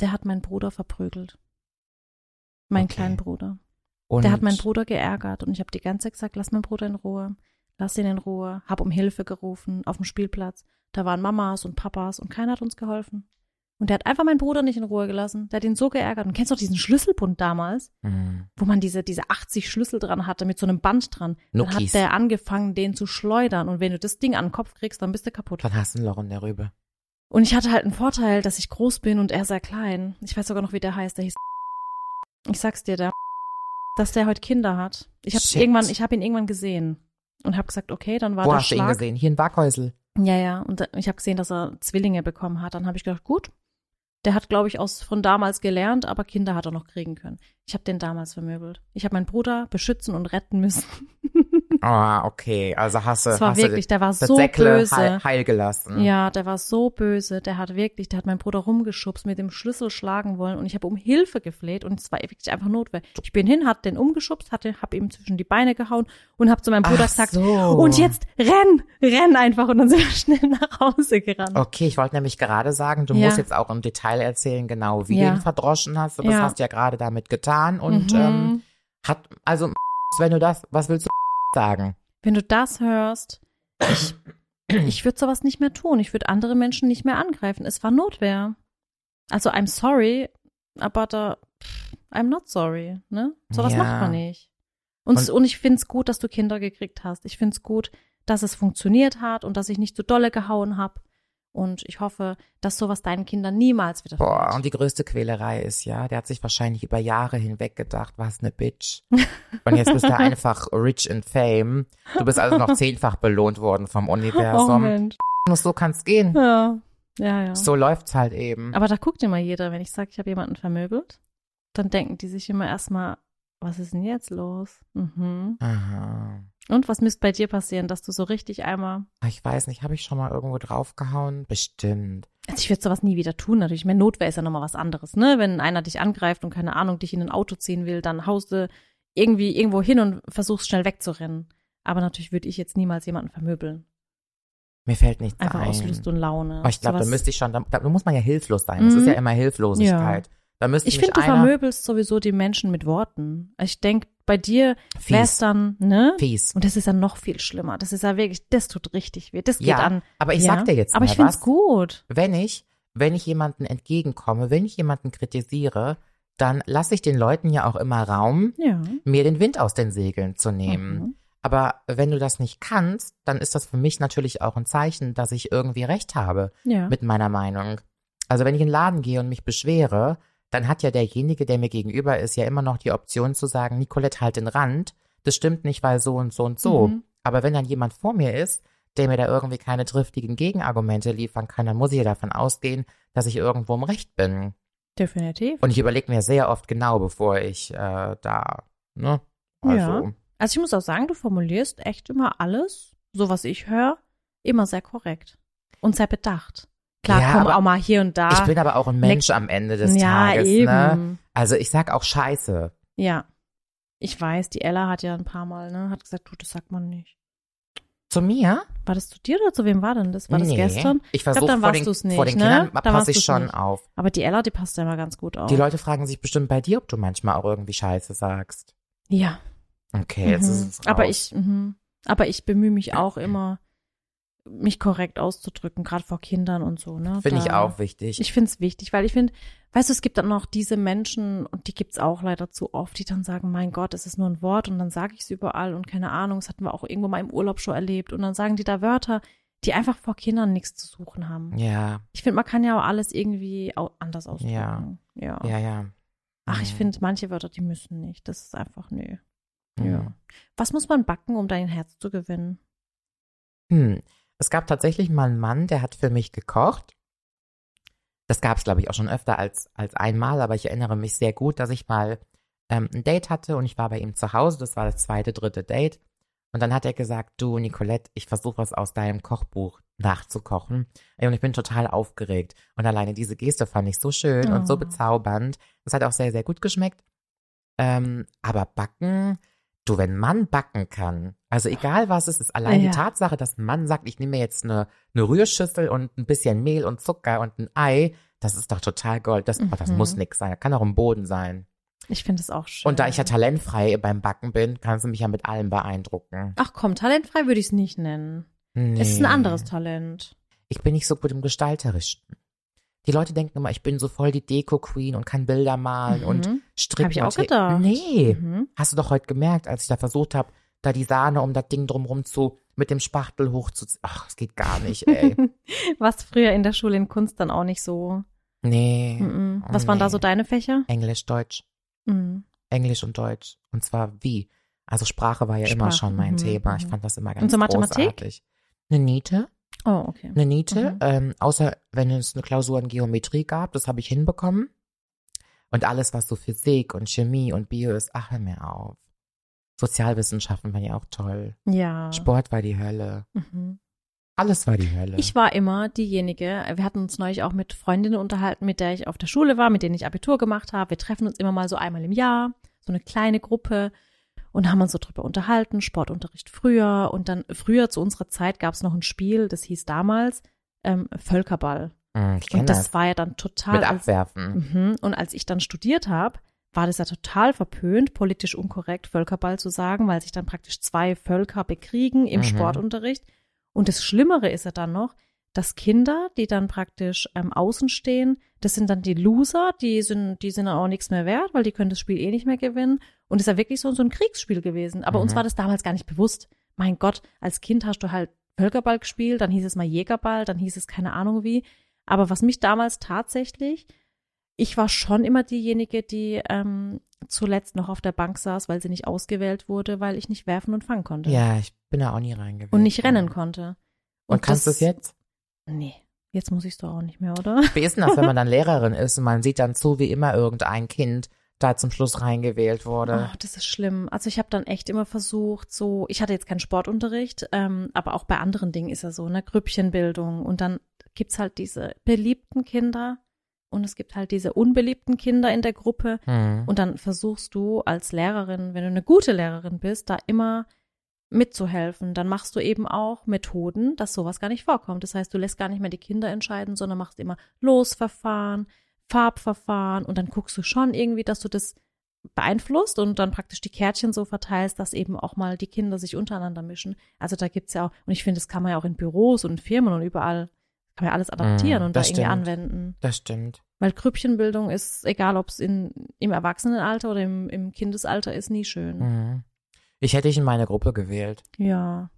der hat meinen Bruder verprügelt. Meinen Okay. kleinen Bruder. Und Der hat meinen Bruder geärgert und ich habe die ganze Zeit gesagt, lass meinen Bruder in Ruhe. Lass ihn in Ruhe. Hab um Hilfe gerufen auf dem Spielplatz. Da waren Mamas und Papas und keiner hat uns geholfen. Und der hat einfach meinen Bruder nicht in Ruhe gelassen. Der hat ihn so geärgert. Und kennst du auch diesen Schlüsselbund damals, Hm. wo man diese, diese 80 Schlüssel dran hatte mit so einem Band dran? Dann Nuckis. hat der angefangen, den zu schleudern. Und wenn du das Ding an den Kopf kriegst, dann bist du kaputt. Dann hast du ein Loch in der Rübe. Und ich hatte halt einen Vorteil, dass ich groß bin und er sehr klein. Ich weiß sogar noch, wie der heißt. Der hieß. Ich sag's dir, der, dass der heute Kinder hat. Ich habe irgendwann, ich habe ihn irgendwann gesehen und habe gesagt, okay, dann war Wo der hast du ihn Schlag. gesehen? Hier in Waghäusel. Ja, ja. Und da- ich habe gesehen, dass er Zwillinge bekommen hat. Dann habe ich gedacht, gut. Der hat, glaube ich, aus von damals gelernt, aber Kinder hat er noch kriegen können. Ich habe den damals vermöbelt. Ich habe meinen Bruder beschützen und retten müssen. (laughs) Ah, okay. Also hast du, Das war hast wirklich, der war so Säckle böse. heil, heil gelassen. Ja, der war so böse. Der hat wirklich, der hat meinen Bruder rumgeschubst, mit dem Schlüssel schlagen wollen und ich habe um Hilfe gefleht und es war wirklich einfach Notwehr. Ich bin hin, hat den umgeschubst, hatte, hab ihm zwischen die Beine gehauen und habe zu meinem Bruder Ach gesagt, so. und jetzt renn, renn einfach und dann sind wir (laughs) schnell nach Hause gerannt. Okay, ich wollte nämlich gerade sagen, du Ja. musst jetzt auch im Detail erzählen, genau wie Ja. du ihn verdroschen hast. Das Ja. hast du ja gerade damit getan. Und Mhm. ähm, hat, also, wenn du das, was willst du sagen? Wenn du das hörst, ich, (clears throat) ich würde sowas nicht mehr tun. Ich würde andere Menschen nicht mehr angreifen. Es war Notwehr. Also I'm sorry, aber da I'm not sorry, ne? Sowas Ja. macht man nicht. Und, Und- und ich find's gut, dass du Kinder gekriegt hast. Ich find's gut, dass es funktioniert hat und dass ich nicht zu dolle gehauen hab. Und ich hoffe, dass sowas deinen Kindern niemals wieder Boah, und die größte Quälerei ist ja, der hat sich wahrscheinlich über Jahre hinweg gedacht, was ne Bitch. (laughs) Und jetzt bist du einfach rich in fame. Du bist also noch zehnfach belohnt worden vom Oh Universum. Mensch. Nur so kann's gehen. Ja, ja, ja. So läuft's halt eben. Aber da guckt immer jeder, wenn ich sage, ich habe jemanden vermöbelt, dann denken die sich immer erstmal, was ist denn jetzt los? Mhm. Aha. Und was müsste bei dir passieren, dass du so richtig einmal. Ich weiß nicht, habe ich schon mal irgendwo draufgehauen? Bestimmt. Also ich würde sowas nie wieder tun, natürlich. Ich meine, Notwehr ist ja nochmal was anderes, ne? Wenn einer dich angreift und keine Ahnung, dich in ein Auto ziehen will, dann haust du irgendwie irgendwo hin und versuchst schnell wegzurennen. Aber natürlich würde ich jetzt niemals jemanden vermöbeln. Mir fällt nichts Einfach ein. aus Lust und Laune. Aber ich glaube, da müsste ich schon, da, da muss man ja hilflos sein. Das Mhm. ist ja immer Hilflosigkeit. Da müsste Ich finde, du vermöbelst sowieso die Menschen mit Worten. Ich denke, bei dir wäre es dann, ne? Fies. Und das ist ja noch viel schlimmer. Das ist ja wirklich, das tut richtig weh. Das geht Ja, an. aber ich ja. sag dir jetzt Aber mal ich find's was. gut. Wenn ich, wenn ich jemanden entgegenkomme, wenn ich jemanden kritisiere, dann lasse ich den Leuten ja auch immer Raum, Ja. mir den Wind aus den Segeln zu nehmen. Mhm. Aber wenn du das nicht kannst, dann ist das für mich natürlich auch ein Zeichen, dass ich irgendwie recht habe Ja. mit meiner Meinung. Also wenn ich in den Laden gehe und mich beschwere, dann hat ja derjenige, der mir gegenüber ist, ja immer noch die Option zu sagen, Nicolette, halt den Rand. Das stimmt nicht, weil so und so und so. Mhm. Aber wenn dann jemand vor mir ist, der mir da irgendwie keine triftigen Gegenargumente liefern kann, dann muss ich ja davon ausgehen, dass ich irgendwo im Recht bin. Definitiv. Und ich überlege mir sehr oft genau, bevor ich äh, da, ne? Also, Ja. Also ich muss auch sagen, du formulierst echt immer alles, so was ich höre, immer sehr korrekt und sehr bedacht. Klar, Ja, komm aber auch mal hier und da. ich bin aber auch ein Mensch am Ende des ja, Tages, eben. ne? Also ich sag auch Scheiße. Ja. Ich weiß, die Ella hat ja ein paar Mal, ne, hat gesagt, du, das sagt man nicht. Zu mir? War das zu dir oder zu wem war denn das? War das nee. gestern? Ich versuche dann vor warst den, nicht, vor den ne? Kindern Dann passe ich schon nicht. auf. Aber die Ella, die passt ja immer ganz gut auf. Die Leute fragen sich bestimmt bei dir, ob du manchmal auch irgendwie Scheiße sagst. Ja. Okay, jetzt Mhm. ist es raus. Aber ich, mhm. aber ich bemühe mich (clears throat) auch immer, mich korrekt auszudrücken, gerade vor Kindern und so, ne? Finde ich auch wichtig. Ich finde es wichtig, weil ich finde, weißt du, es gibt dann noch diese Menschen, und die gibt's auch leider zu oft, die dann sagen, mein Gott, es ist nur ein Wort und dann sage ich es überall und keine Ahnung, das hatten wir auch irgendwo mal im Urlaub schon erlebt und dann sagen die da Wörter, die einfach vor Kindern nichts zu suchen haben. ja, Ich finde, man kann ja auch alles irgendwie anders ausdrücken. Ja. ja. ja, ja. Ach, ich finde, manche Wörter, die müssen nicht. Das ist einfach nö. Ja. Was muss man backen, um dein Herz zu gewinnen? Hm. Es gab tatsächlich mal einen Mann, der hat für mich gekocht. Das gab es, glaube ich, auch schon öfter als, als einmal, aber ich erinnere mich sehr gut, dass ich mal ähm, ein Date hatte und ich war bei ihm zu Hause. Das war das zweite, dritte Date. Und dann hat er gesagt, du, Nicolette, ich versuche was aus deinem Kochbuch nachzukochen. Und ich bin total aufgeregt. Und alleine diese Geste fand ich so schön und so Oh. bezaubernd. Das hat auch sehr, sehr gut geschmeckt. Ähm, aber backen, du, wenn ein Mann backen kann, also egal was es ist, allein Ja. die Tatsache, dass ein Mann sagt, ich nehme mir jetzt eine, eine Rührschüssel und ein bisschen Mehl und Zucker und ein Ei, das ist doch total Gold. Das, oh, das Mhm. muss nix sein. Das kann auch im Boden sein. Ich finde es auch schön. Und da ich ja talentfrei beim Backen bin, kannst du mich ja mit allem beeindrucken. Ach komm, talentfrei würde ich es nicht nennen. Nee. Es ist ein anderes Talent. Ich bin nicht so gut im Gestalterischen. Die Leute denken immer, ich bin so voll die Deko-Queen und kann Bilder malen und Mhm. stricken. Hab ich auch und gedacht. Nee. Mhm. Hast du doch heute gemerkt, als ich da versucht habe, da die Sahne um das Ding drumrum zu, mit dem Spachtel hochzuziehen. Ach, es geht gar nicht, ey. (laughs) Was früher in der Schule in Kunst dann auch nicht so. Nee. Mhm. Oh, Was waren da nee. so deine Fächer? Englisch, Deutsch. Mhm. Englisch und Deutsch. Und zwar wie? Also Sprache war ja immer Sprache, schon mein mhm, Thema. Ich mhm. fand das immer ganz Und so Mathematik? großartig. Eine Niete, Oh, okay. eine Niete, Mhm. ähm, außer wenn es eine Klausur in Geometrie gab, das habe ich hinbekommen. Und alles, was so Physik und Chemie und Bio ist, ach, hör mir auf. Sozialwissenschaften waren ja auch toll. Ja. Sport war die Hölle. Mhm. Alles war die Hölle. Ich war immer diejenige, wir hatten uns neulich auch mit Freundinnen unterhalten, mit der ich auf der Schule war, mit denen ich Abitur gemacht habe. Wir treffen uns immer mal so einmal im Jahr, so eine kleine Gruppe und haben uns so drüber unterhalten, Sportunterricht früher und dann früher zu unserer Zeit gab es noch ein Spiel, das hieß damals ähm, Völkerball. Mm, ich Und das das. war ja dann total Mit als, Abwerfen. Mhm. Und als ich dann studiert habe, war das ja total verpönt, politisch unkorrekt, Völkerball zu sagen, weil sich dann praktisch zwei Völker bekriegen im Mhm. Sportunterricht. Und das Schlimmere ist ja dann noch, dass Kinder, die dann praktisch ähm, außen stehen, das sind dann die Loser, die sind, die sind dann auch nichts mehr wert, weil die können das Spiel eh nicht mehr gewinnen. Und es ist ja wirklich so, so ein Kriegsspiel gewesen. Aber uns Mhm. war das damals gar nicht bewusst. Mein Gott, als Kind hast du halt Völkerball gespielt, dann hieß es mal Jägerball, dann hieß es keine Ahnung wie. Aber was mich damals tatsächlich, ich war schon immer diejenige, die ähm, zuletzt noch auf der Bank saß, weil sie nicht ausgewählt wurde, weil ich nicht werfen und fangen konnte. Ja, ich bin da auch nie reingewählt. Und nicht rennen konnte. Und, kannst du das- es jetzt? Nee, jetzt muss ich es doch auch nicht mehr, oder? (laughs) Wie ist denn das, wenn man dann Lehrerin ist und man sieht dann zu, wie immer irgendein Kind da zum Schluss reingewählt wurde? Oh, das ist schlimm. Also ich habe dann echt immer versucht, so, ich hatte jetzt keinen Sportunterricht, ähm, aber auch bei anderen Dingen ist ja so, ne, Grüppchenbildung. Und dann gibt's halt diese beliebten Kinder und es gibt halt diese unbeliebten Kinder in der Gruppe. Hm. Und dann versuchst du als Lehrerin, wenn du eine gute Lehrerin bist, da immer mitzuhelfen. Dann machst du eben auch Methoden, dass sowas gar nicht vorkommt. Das heißt, du lässt gar nicht mehr die Kinder entscheiden, sondern machst immer Losverfahren, Farbverfahren und dann guckst du schon irgendwie, dass du das beeinflusst und dann praktisch die Kärtchen so verteilst, dass eben auch mal die Kinder sich untereinander mischen. Also da gibt's ja auch, und ich finde, das kann man ja auch in Büros und in Firmen und überall, kann man ja alles adaptieren Mm, und da das irgendwie stimmt. anwenden. Das stimmt. Weil Grüppchenbildung ist, egal ob es im Erwachsenenalter oder im, im Kindesalter ist, nie schön. Mhm. Ich hätte dich in meine Gruppe gewählt. Ja.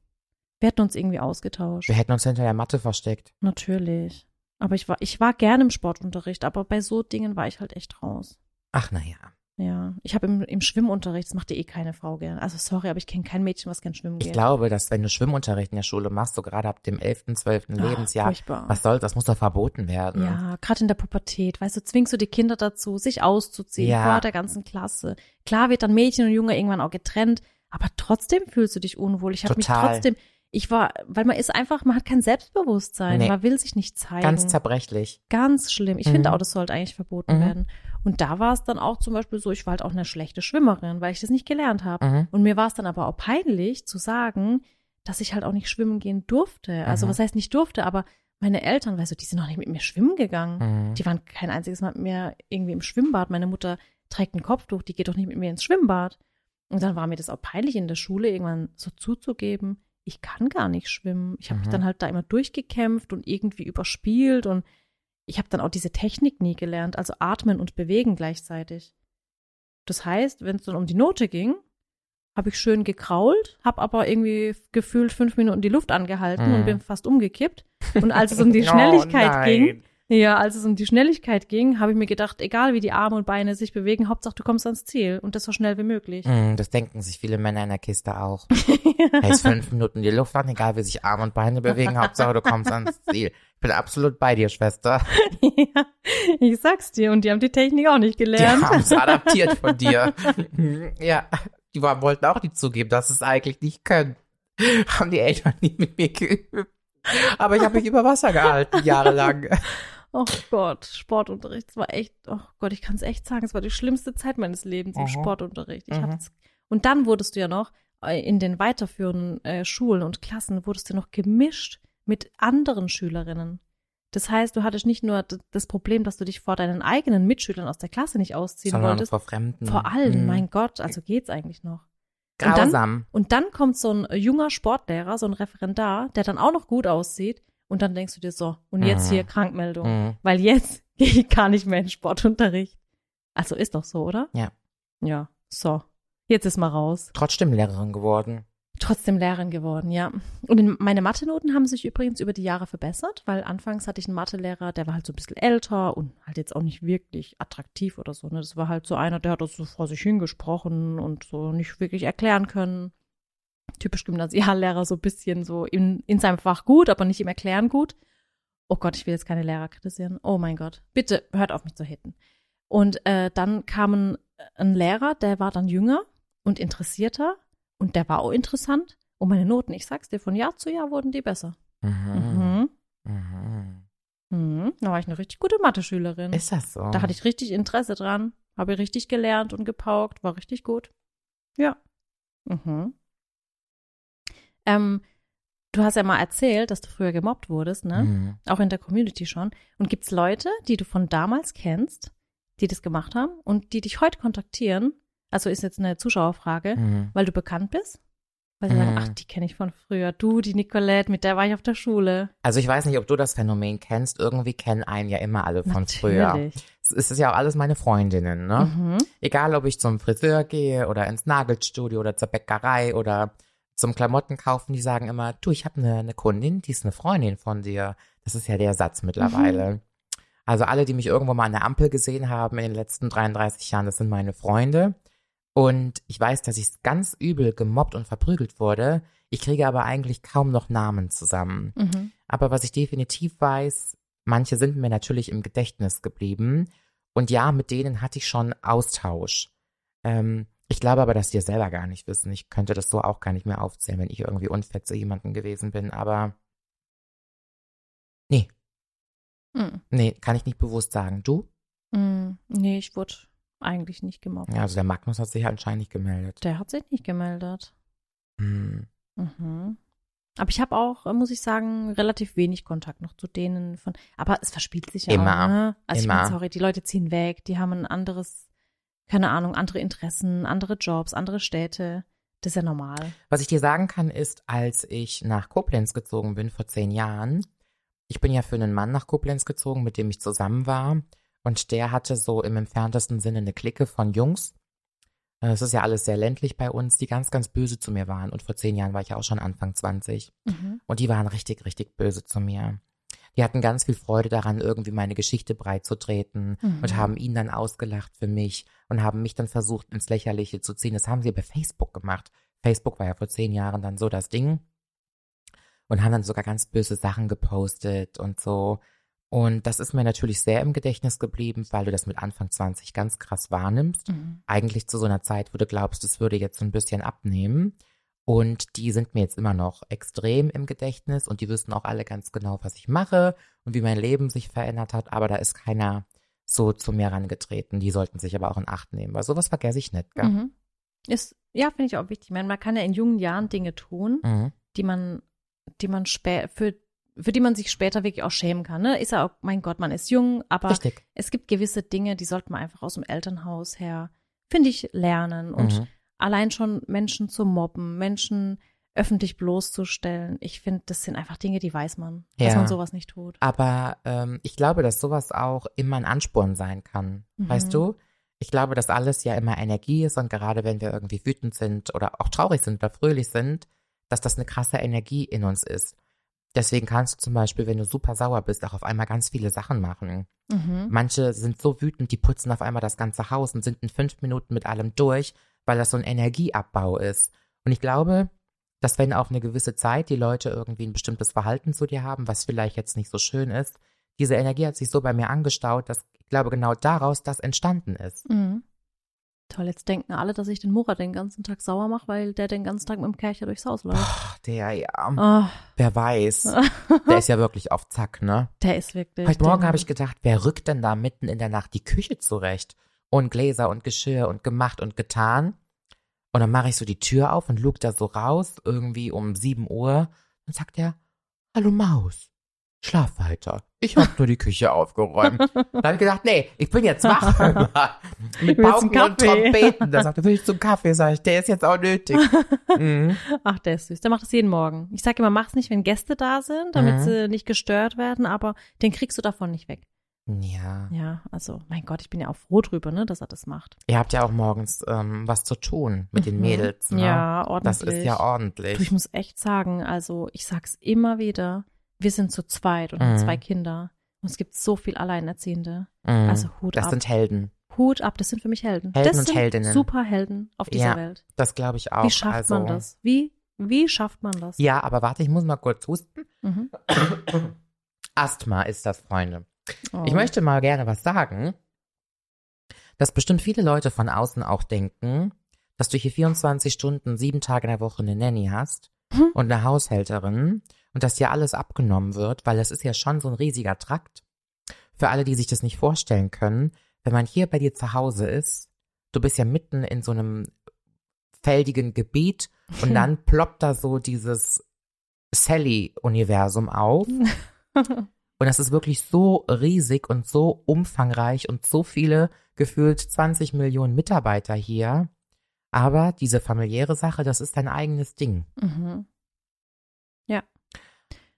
Wir hätten uns irgendwie ausgetauscht. Wir hätten uns hinter der Matte versteckt. Natürlich. Aber ich war, ich war gerne im Sportunterricht, aber bei so Dingen war ich halt echt raus. Ach, naja. Ja. Ich habe im, im Schwimmunterricht, das macht ja eh keine Frau gern. Also sorry, aber ich kenne kein Mädchen, was gern schwimmen Ich geht. glaube, dass wenn du Schwimmunterricht in der Schule machst, so gerade ab dem 11., 12. Ah, Lebensjahr, furchtbar. was soll, das muss doch verboten werden. Ja, gerade in der Pubertät, weißt du, zwingst du die Kinder dazu, sich auszuziehen Ja. vor der ganzen Klasse. Klar wird dann Mädchen und Junge irgendwann auch getrennt, aber trotzdem fühlst du dich unwohl. Ich habe mich trotzdem, ich war, weil man ist einfach, man hat kein Selbstbewusstsein, Nee. man will sich nicht zeigen. Ganz zerbrechlich. Ganz schlimm. Ich Mhm. finde auch, das sollte eigentlich verboten Mhm. werden. Und da war es dann auch zum Beispiel so, ich war halt auch eine schlechte Schwimmerin, weil ich das nicht gelernt habe. Mhm. Und mir war es dann aber auch peinlich zu sagen, dass ich halt auch nicht schwimmen gehen durfte. Also Mhm. was heißt nicht durfte, aber meine Eltern, weißt du, die sind noch nicht mit mir schwimmen gegangen. Mhm. Die waren kein einziges Mal mit mir irgendwie im Schwimmbad. Meine Mutter trägt ein Kopftuch, die geht doch nicht mit mir ins Schwimmbad. Und dann war mir das auch peinlich in der Schule, irgendwann so zuzugeben, ich kann gar nicht schwimmen. Ich habe mich Mhm. dann halt da immer durchgekämpft und irgendwie überspielt und ich habe dann auch diese Technik nie gelernt, also atmen und bewegen gleichzeitig. Das heißt, wenn es dann um die Note ging, habe ich schön gekrault, habe aber irgendwie gefühlt fünf Minuten die Luft angehalten Mhm. und bin fast umgekippt. Und als es um (laughs) die Oh, Schnelligkeit nein. ging, ja, als es um die Schnelligkeit ging, habe ich mir gedacht, egal wie die Arme und Beine sich bewegen, Hauptsache du kommst ans Ziel und das so schnell wie möglich. Mhm, Das denken sich viele Männer in der Kiste auch. (laughs) Hey, ist fünf Minuten die Luft an, egal wie sich Arme und Beine bewegen, Hauptsache du kommst ans Ziel. Ich bin absolut bei dir, Schwester. ja, ich sag's dir und die haben die Technik auch nicht Die gelernt. haben es (laughs) adaptiert von dir. Mhm, ja, die wollten auch nicht zugeben, dass sie es eigentlich nicht können. Haben die Eltern nie mit mir geübt. Aber ich habe mich über Wasser gehalten, jahrelang. Oh Gott, Sportunterricht, das war echt, oh Gott, ich kann es echt sagen, es war die schlimmste Zeit meines Lebens im Mhm. Sportunterricht. Ich Mhm. hab's, und dann wurdest du ja noch äh, in den weiterführenden äh, Schulen und Klassen wurdest du noch gemischt mit anderen Schülerinnen. Das heißt, du hattest nicht nur das Problem, dass du dich vor deinen eigenen Mitschülern aus der Klasse nicht ausziehen Sondern wolltest, vor Fremden. vor allen, Mhm. mein Gott, also geht's eigentlich noch. Und dann- Grausam. Und dann kommt so ein junger Sportlehrer, so ein Referendar, der dann auch noch gut aussieht. Und dann denkst du dir so, und jetzt Mhm. hier Krankmeldung. Mhm. Weil jetzt (laughs) gehe ich gar nicht mehr in Sportunterricht. Also ist doch so, oder? Ja. Ja, so. Jetzt ist mal raus. Trotzdem Lehrerin geworden. Trotzdem Lehrerin geworden, ja. Und in, meine Mathe-Noten haben sich übrigens über die Jahre verbessert, weil anfangs hatte ich einen Mathelehrer, der war halt so ein bisschen älter und halt jetzt auch nicht wirklich attraktiv oder so. Ne? Das war halt so einer, der hat das so vor sich hingesprochen und so nicht wirklich erklären können. Typisch Gymnasiallehrer, so ein bisschen so in, in seinem Fach gut, aber nicht im Erklären gut. Oh Gott, ich will jetzt keine Lehrer kritisieren. Oh mein Gott. Bitte hört auf mich zu hitten. Und äh, dann kam ein, ein Lehrer, der war dann jünger und interessierter und der war auch interessant. Und meine Noten, ich sag's dir, von Jahr zu Jahr wurden die besser. Mhm. Mhm. Mhm. Mhm. Da war ich eine richtig gute Mathe-Schülerin. Ist das so? Da hatte ich richtig Interesse dran, habe richtig gelernt und gepaukt, war richtig gut. Ja. Mhm. Ähm, du hast ja mal erzählt, dass du früher gemobbt wurdest, ne? Mhm. Auch in der Community schon. Und gibt's Leute, die du von damals kennst, die das gemacht haben und die dich heute kontaktieren? Also ist jetzt eine Zuschauerfrage, Mhm. weil du bekannt bist? Weil sie sagen, Mhm. ach, die kenne ich von früher. Du, die Nicolette, mit der war ich auf der Schule. Also ich weiß nicht, ob du das Phänomen kennst. Irgendwie kennen einen ja immer alle von früher. Natürlich. Es ist ja auch alles meine Freundinnen, ne? Mhm. Egal, ob ich zum Friseur gehe oder ins Nagelstudio oder zur Bäckerei oder zum Klamotten kaufen, die sagen immer, du, ich habe eine, eine Kundin, die ist eine Freundin von dir. Das ist ja der Satz mittlerweile. Also alle, die mich irgendwo mal an der Ampel gesehen haben in den letzten 33 Jahren, das sind meine Freunde. Und ich weiß, dass ich ganz übel gemobbt und verprügelt wurde. Ich kriege aber eigentlich kaum noch Namen zusammen. Mhm. Aber was ich definitiv weiß, manche sind mir natürlich im Gedächtnis geblieben. Und ja, mit denen hatte ich schon Austausch. Ähm, ich glaube aber, dass die es selber gar nicht wissen. Ich könnte das so auch gar nicht mehr aufzählen, wenn ich irgendwie unfair zu jemandem gewesen bin. Aber nee, Mhm. nee, kann ich nicht bewusst sagen. Du? Mhm. Nee, ich wurde eigentlich nicht gemobbt. Ja, also der Magnus hat sich anscheinend nicht gemeldet. Der hat sich nicht gemeldet. Hm. Mhm. Aber ich habe auch, muss ich sagen, relativ wenig Kontakt noch zu denen von. Aber es verspielt sich ja Immer. auch. Ne? Also ich Immer. meine, sorry, die Leute ziehen weg, die haben ein anderes keine Ahnung, andere Interessen, andere Jobs, andere Städte. Das ist ja normal. Was ich dir sagen kann, ist, als ich nach Koblenz gezogen bin vor zehn Jahren, ich bin ja für einen Mann nach Koblenz gezogen, mit dem ich zusammen war. Und der hatte so im entferntesten Sinne eine Clique von Jungs. Äh, es ist ja alles sehr ländlich bei uns, die ganz, ganz böse zu mir waren. Und vor zehn Jahren war ich ja auch schon Anfang 20. Mhm. Und die waren richtig, richtig böse zu mir. Die hatten ganz viel Freude daran, irgendwie meine Geschichte breit zu treten Mhm. und haben ihn dann ausgelacht für mich und haben mich dann versucht, ins Lächerliche zu ziehen. Das haben sie bei Facebook gemacht. Facebook war ja vor zehn Jahren dann so das Ding. Und haben dann sogar ganz böse Sachen gepostet und so. Und das ist mir natürlich sehr im Gedächtnis geblieben, weil du das mit Anfang 20 ganz krass wahrnimmst Mhm. eigentlich zu so einer Zeit, wo du glaubst, es würde jetzt so ein bisschen abnehmen. Und die sind mir jetzt immer noch extrem im Gedächtnis und die wissen auch alle ganz genau, was ich mache und wie mein Leben sich verändert hat. Aber da ist keiner so zu mir rangetreten. Die sollten sich aber auch in Acht nehmen, weil sowas vergesse ich nicht. Gell? Mhm. Ist, ja, finde ich auch wichtig. Ich meine, man kann ja in jungen Jahren Dinge tun, Mhm. die man, die man für, für die man sich später wirklich auch schämen kann. Ne? Ist ja auch, mein Gott, man ist jung, aber Richtig. es gibt gewisse Dinge, die sollte man einfach aus dem Elternhaus her, finde ich, lernen. Und Mhm. Allein schon Menschen zu mobben, Menschen öffentlich bloßzustellen, ich finde, das sind einfach Dinge, die weiß man, dass Ja. man sowas nicht tut. Aber ähm, ich glaube, dass sowas auch immer ein Ansporn sein kann. Mhm. Weißt du? Ich glaube, dass alles ja immer Energie ist und gerade wenn wir irgendwie wütend sind oder auch traurig sind oder fröhlich sind, dass das eine krasse Energie in uns ist. Deswegen kannst du zum Beispiel, wenn du super sauer bist, auch auf einmal ganz viele Sachen machen. Mhm. Manche sind so wütend, die putzen auf einmal das ganze Haus und sind in fünf Minuten mit allem durch, weil das so ein Energieabbau ist. Und ich glaube, dass wenn auf eine gewisse Zeit die Leute irgendwie ein bestimmtes Verhalten zu dir haben, was vielleicht jetzt nicht so schön ist, diese Energie hat sich so bei mir angestaut, dass ich glaube genau daraus das entstanden ist. Mhm. Toll, jetzt denken alle, dass ich den Murat den ganzen Tag sauer mache, weil der den ganzen Tag mit dem Kercher durchs Haus läuft. Ach, der ja, Oh, wer weiß. (laughs) Der ist ja wirklich auf Zack, ne? der ist wirklich. Heute Morgen habe ich gedacht, wer rückt denn da mitten in der Nacht die Küche zurecht? Und Gläser und Geschirr und gemacht und getan. Und dann mache ich so die Tür auf und luke da so raus, irgendwie um 7 Uhr. Dann sagt er, hallo Maus, schlaf weiter. Ich habe nur die Küche aufgeräumt. (laughs) Dann habe ich gedacht, nee, ich bin jetzt wach. (laughs) Mit Pauken und? Trompeten. Da sagt er, will ich zum Kaffee? Sag ich, der ist jetzt auch nötig. (laughs) Mhm. Ach, der ist süß. Der macht das jeden Morgen. Ich sage immer, mach's nicht, wenn Gäste da sind, damit Mhm. sie nicht gestört werden, aber den kriegst du davon nicht weg. Ja. Ja, also, mein Gott, ich bin ja auch froh drüber, ne, dass er das macht. Ihr habt ja auch morgens ähm, was zu tun mit den Mhm. Mädels. Ne? Ja, ordentlich. Das ist ja Du, ordentlich. ich muss echt sagen, also, ich sag's immer wieder, wir sind zu zweit und haben Mhm. zwei Kinder. Und es gibt so viel Alleinerziehende. Mhm. Also Hut das ab. sind Helden. Hut ab, das sind für mich Helden. Helden das und sind Heldinnen. Superhelden auf dieser Ja, Welt. Das glaube ich auch. Wie schafft also, man das? Wie, wie schafft man das? Ja, aber warte, ich muss mal kurz husten. Mhm. (coughs) Asthma ist das, Freunde. Oh. Ich möchte mal gerne was sagen, dass bestimmt viele Leute von außen auch denken, dass du hier 24 Stunden, sieben Tage in der Woche eine Nanny hast Hm. und eine Haushälterin und dass dir alles abgenommen wird, weil das ist ja schon so ein riesiger Trakt. Für alle, die sich das nicht vorstellen können, wenn man hier bei dir zu Hause ist, du bist ja mitten in so einem feldigen Gebiet und dann ploppt da so dieses Sally-Universum auf. (laughs) Und das ist wirklich so riesig und so umfangreich und so viele, gefühlt 20 Millionen Mitarbeiter hier. Aber diese familiäre Sache, das ist dein eigenes Ding. Mhm. Ja.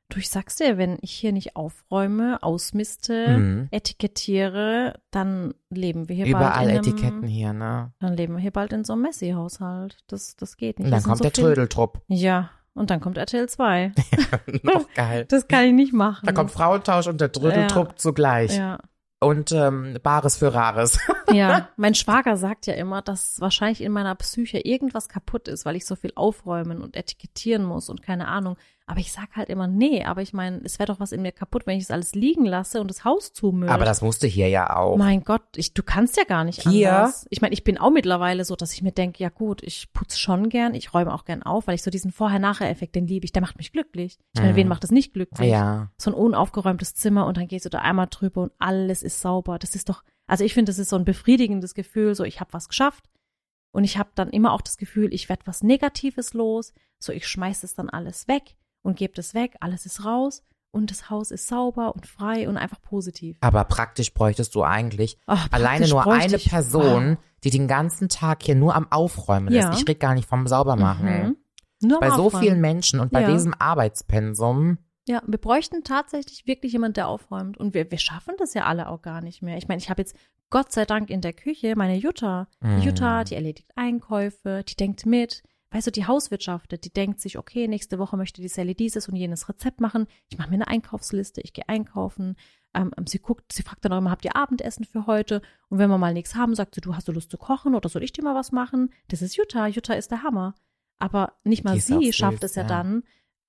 Du, ich sag's dir, wenn ich hier nicht aufräume, ausmiste, Mhm. etikettiere, dann leben wir hier Überall bald in einem, Etiketten hier, ne? Dann leben wir hier bald in so einem Messi-Haushalt. Das, das geht nicht. Und dann kommt so der viele- Trödeltrupp. Ja, und dann kommt RTL 2. (laughs) Noch geil. Das kann ich nicht machen. Da kommt Frauentausch und der Trödeltrupp zugleich. ja. Und ähm, Bares für Rares. (laughs) Ja, (laughs) mein Schwager sagt ja immer, dass wahrscheinlich in meiner Psyche irgendwas kaputt ist, weil ich so viel aufräumen und etikettieren muss und keine Ahnung. Aber ich sag halt immer, nee, aber ich meine, es wäre doch was in mir kaputt, wenn ich es alles liegen lasse und das Haus zumüll. Aber das musste hier ja auch. Mein Gott, ich, du kannst ja gar nicht Hier? anders. Ich meine, ich bin auch mittlerweile so, dass ich mir denke, ja gut, ich putze schon gern, ich räume auch gern auf, weil ich so diesen Vorher-Nachher-Effekt, den liebe ich, der macht mich glücklich. Ich meine, Mhm. wen macht das nicht glücklich? Ja. so ein unaufgeräumtes Zimmer und dann gehst du da einmal drüber und alles ist sauber. Das ist doch, also ich finde, das ist so ein befriedigendes Gefühl, so ich habe was geschafft und ich habe dann immer auch das Gefühl, ich werde was Negatives los, so ich schmeiß es dann alles weg und gebe das weg, alles ist raus und das Haus ist sauber und frei und einfach positiv. Aber praktisch bräuchtest du eigentlich Ach, alleine praktisch nur eine ich- Person, die den ganzen Tag hier nur am Aufräumen Ja. ist. Ich rede gar nicht vom Saubermachen. Mhm. Nur Bei so vielen Menschen und bei Ja. diesem Arbeitspensum. Ja, wir bräuchten tatsächlich wirklich jemand, der aufräumt. Und wir, wir schaffen das ja alle auch gar nicht mehr. Ich meine, ich habe jetzt Gott sei Dank in der Küche meine Jutta. Die. Jutta, die erledigt Einkäufe, die denkt mit. Weißt du, die Hauswirtschaftet, die denkt sich, okay, nächste Woche möchte die Sally dieses und jenes Rezept machen. Ich mache mir eine Einkaufsliste, ich gehe einkaufen. Ähm, ähm, sie guckt, sie fragt dann auch immer, habt ihr Abendessen für heute? Und wenn wir mal nichts haben, sagt sie, du hast du Lust zu kochen oder soll ich dir mal was machen? Das ist Jutta. Jutta ist der Hammer. Aber nicht mal Die sie schafft es ja, ja. dann,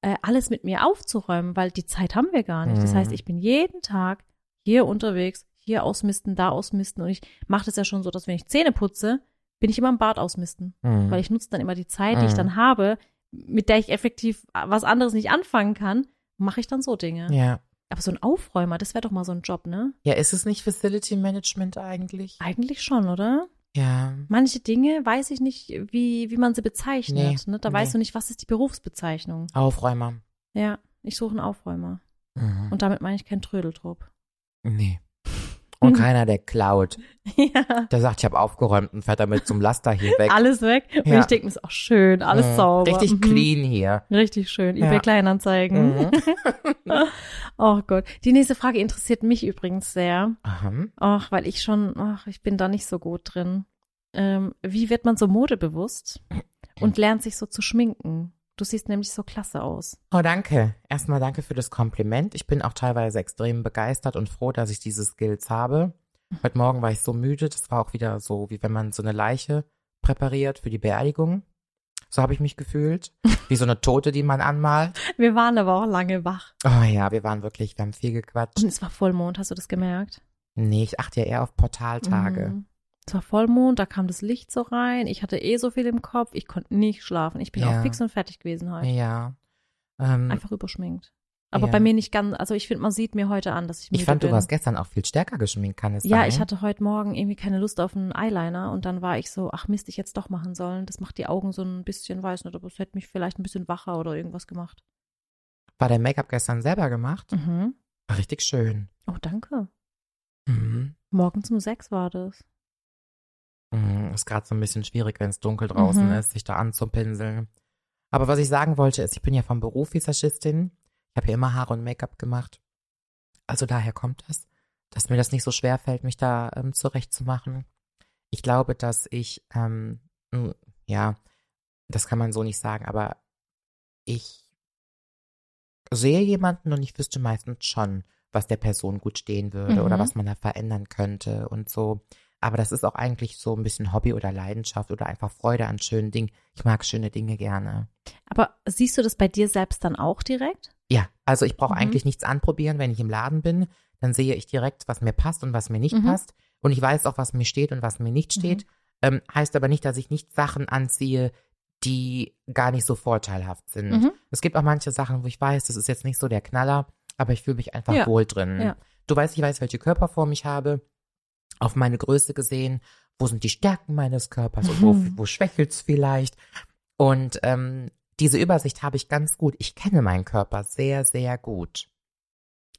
äh, alles mit mir aufzuräumen, weil die Zeit haben wir gar nicht. Das Mhm. heißt, ich bin jeden Tag hier unterwegs, hier ausmisten, da ausmisten und ich mache das ja schon so, dass wenn ich Zähne putze, bin ich immer im Bad ausmisten, Mhm. weil ich nutze dann immer die Zeit, die ich Mhm. dann habe, mit der ich effektiv was anderes nicht anfangen kann, mache ich dann so Dinge. ja. Aber so ein Aufräumer, das wäre doch mal so ein Job, ne? Ja, ist es nicht Facility Management eigentlich? Eigentlich schon, oder? Ja. Manche Dinge weiß ich nicht, wie, wie man sie bezeichnet. Nee, ne? Da nee. weißt du nicht, was ist die Berufsbezeichnung. Aufräumer. Ja, ich suche einen Aufräumer. Mhm. Und damit meine ich keinen Trödeltrupp. Nee. Und (laughs) keiner, der klaut. ja. Der sagt, ich habe aufgeräumt und fährt damit zum Laster hier weg. Alles weg. Und Ja. ich denke mir, ist auch schön, alles Mhm. sauber. Richtig Mhm. clean hier. Richtig schön. Ja. eBay Kleinanzeigen. Mhm. (laughs) oh Gott. Die nächste Frage interessiert mich übrigens sehr. Aha. Ach, weil ich schon, ach, ich bin da nicht so gut drin. Ähm, wie wird man so modebewusst und lernt sich so zu schminken? Du siehst nämlich so klasse aus. Oh, danke. Erstmal danke für das Kompliment. Ich bin auch teilweise extrem begeistert und froh, dass ich diese Skills habe. Heute Morgen war ich so müde. Das war auch wieder so, wie wenn man so eine Leiche präpariert für die Beerdigung. So habe ich mich gefühlt. (laughs) Wie so eine Tote, die man anmalt. Wir waren aber auch lange wach. Oh ja, wir waren wirklich, wir haben viel gequatscht. Und es war Vollmond, hast du das gemerkt? Nee, ich achte ja eher auf Portaltage. Mhm. Es war Vollmond, da kam das Licht so rein. Ich hatte eh so viel im Kopf, ich konnte nicht schlafen. Ich bin Ja. auch fix und fertig gewesen heute. Ja. Ähm, Einfach überschminkt. Aber Ja. bei mir nicht ganz, also ich finde, man sieht mir heute an, dass ich müde ich fand, bin. du warst gestern auch viel stärker geschminkt, kann es ja, sein? ich hatte heute Morgen irgendwie keine Lust auf einen Eyeliner und dann war ich so, ach Mist, ich jetzt doch machen sollen. Das macht die Augen so ein bisschen, weiß nicht, aber es hätte mich vielleicht ein bisschen wacher oder irgendwas gemacht. War dein Make-up gestern selber gemacht? Mhm. Richtig schön. Oh, danke. Mhm. Morgens um sechs war das. Mhm, Ist gerade so ein bisschen schwierig, wenn es dunkel draußen Mhm. ist, sich da anzupinseln. Aber was ich sagen wollte, ist, ich bin ja vom Beruf Visagistin. Ich habe ja immer Haare und Make-up gemacht. Also daher kommt das, dass mir das nicht so schwer fällt, mich da ähm, zurechtzumachen. Ich glaube, dass ich, ähm, ja, das kann man so nicht sagen, aber ich sehe jemanden und ich wüsste meistens schon, was der Person gut stehen würde oder Mhm. was man da verändern könnte und so. Aber das ist auch eigentlich so ein bisschen Hobby oder Leidenschaft oder einfach Freude an schönen Dingen. Ich mag schöne Dinge gerne. Aber siehst du das bei dir selbst dann auch direkt? Ja, also ich brauche Mhm. eigentlich nichts anprobieren, wenn ich im Laden bin. Dann sehe ich direkt, was mir passt und was mir nicht Mhm. passt. Und ich weiß auch, was mir steht und was mir nicht steht. Ähm, heißt aber nicht, dass ich nicht Sachen anziehe, die gar nicht so vorteilhaft sind. Mhm. Es gibt auch manche Sachen, wo ich weiß, das ist jetzt nicht so der Knaller, aber ich fühle mich einfach Ja, wohl drin. ja. Du weißt, ich weiß, welche Körperform ich habe, auf meine Größe gesehen, wo sind die Stärken meines Körpers und wo, Mhm. wo schwächelt's vielleicht. Und ähm, diese Übersicht habe ich ganz gut. Ich kenne meinen Körper sehr, sehr gut.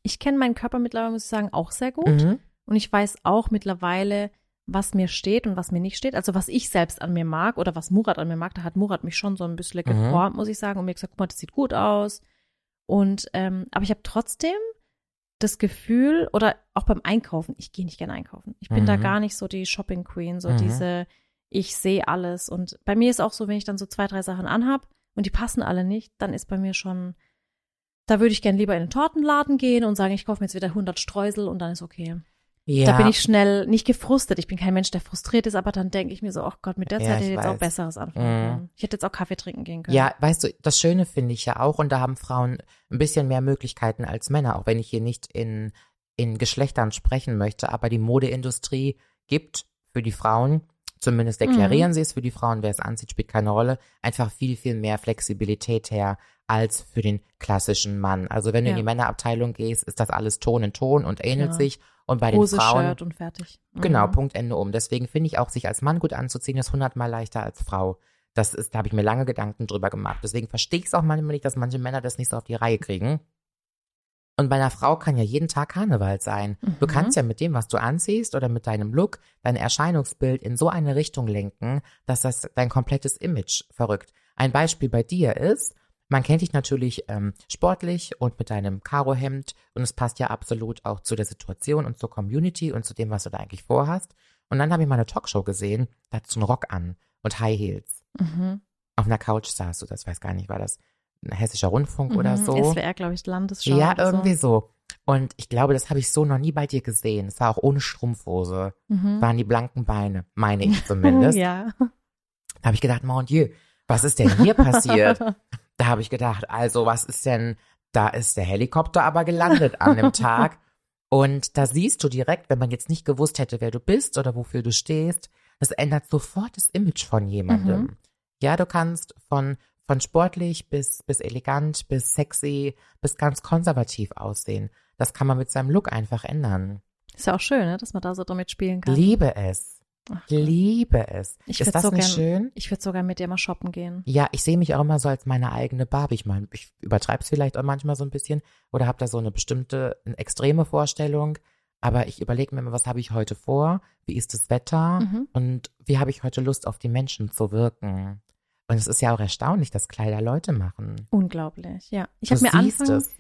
Ich kenne meinen Körper mittlerweile, muss ich sagen, auch sehr gut. Mhm. Und ich weiß auch mittlerweile, was mir steht und was mir nicht steht. Also was ich selbst an mir mag oder was Murat an mir mag. Da hat Murat mich schon so ein bisschen Mhm. geformt, muss ich sagen, und mir gesagt, guck mal, das sieht gut aus. Und ähm, aber ich habe trotzdem das Gefühl, oder auch beim Einkaufen, ich gehe nicht gerne einkaufen. Ich bin da Mhm. gar nicht so die Shopping Queen, so Mhm. diese, ich sehe alles. Und bei mir ist auch so, wenn ich dann so zwei, drei Sachen anhab und die passen alle nicht, dann ist bei mir schon, da würde ich gern lieber in den Tortenladen gehen und sagen, ich kaufe mir jetzt wieder 100 Streusel und dann ist okay. Ja, Da bin ich schnell nicht gefrustet. Ich bin kein Mensch, der frustriert ist, aber dann denke ich mir so, ach Gott, mit der Ja, Zeit hätte ich jetzt auch. Besseres anfangen Mhm. können. Ich hätte jetzt auch Kaffee trinken gehen können. Ja, weißt du, das Schöne finde ich ja auch, und da haben Frauen ein bisschen mehr Möglichkeiten als Männer, auch wenn ich hier nicht in, in Geschlechtern sprechen möchte, aber die Modeindustrie gibt für die Frauen, zumindest deklarieren sie es, für die Frauen, wer es anzieht, spielt keine Rolle, einfach viel, viel mehr Flexibilität her als für den klassischen Mann. Also wenn du in Ja. die Männerabteilung gehst, ist das alles Ton in Ton und ähnelt Ja. sich. Und bei den Hose, Frauen, Shirt und fertig. Mhm. Genau, Punkt Ende um. Deswegen finde ich auch, sich als Mann gut anzuziehen, ist hundertmal leichter als Frau. Das ist, da habe ich mir lange Gedanken drüber gemacht. Deswegen verstehe ich es auch manchmal nicht, dass manche Männer das nicht so auf die Reihe kriegen. Und bei einer Frau kann ja jeden Tag Karneval sein. Du Mhm. kannst ja mit dem, was du anziehst oder mit deinem Look, dein Erscheinungsbild in so eine Richtung lenken, dass das dein komplettes Image verrückt. Ein Beispiel bei dir ist, man kennt dich natürlich ähm, sportlich und mit deinem Karohemd und es passt ja absolut auch zu der Situation und zur Community und zu dem, was du da eigentlich vorhast. Und dann habe ich mal eine Talkshow gesehen, da hattest du einen Rock an und High Heels. Mhm. Auf einer Couch saß du, das weiß gar nicht, war das ein hessischer Rundfunk oder Mhm. so? SWR, glaube ich, Landesschau. Ja, oder irgendwie so. Und ich glaube, das habe ich so noch nie bei dir gesehen. Es war auch ohne Strumpfhose. So. Mhm. Waren die blanken Beine, meine ich (laughs) zumindest. ja. Da habe ich gedacht, mon Dieu, was ist denn hier passiert? (laughs) Da habe ich gedacht, also was ist denn, da ist der Helikopter aber gelandet an dem (laughs) Tag. Und da siehst du direkt, wenn man jetzt nicht gewusst hätte, wer du bist oder wofür du stehst, das ändert sofort das Image von jemandem. Mhm. Ja, du kannst von, von sportlich bis, bis elegant, bis sexy, bis ganz konservativ aussehen. Das kann man mit seinem Look einfach ändern. Ist ja auch schön, ne, dass man da so damit spielen kann. Liebe es. Ach, Liebe es. Ich ist das so nicht gern- schön? Ich würde sogar mit dir mal shoppen gehen. Ja, ich sehe mich auch immer so als meine eigene Barbie. Ich meine, ich übertreibe es vielleicht auch manchmal so ein bisschen oder habe da so eine bestimmte, eine extreme Vorstellung. Aber ich überlege mir immer, was habe ich heute vor? Wie ist das Wetter? Mhm. Und wie habe ich heute Lust, auf die Menschen zu wirken? Und es ist ja auch erstaunlich, dass Kleider Leute machen. Unglaublich, ja. Ich habe mir Anfang, es.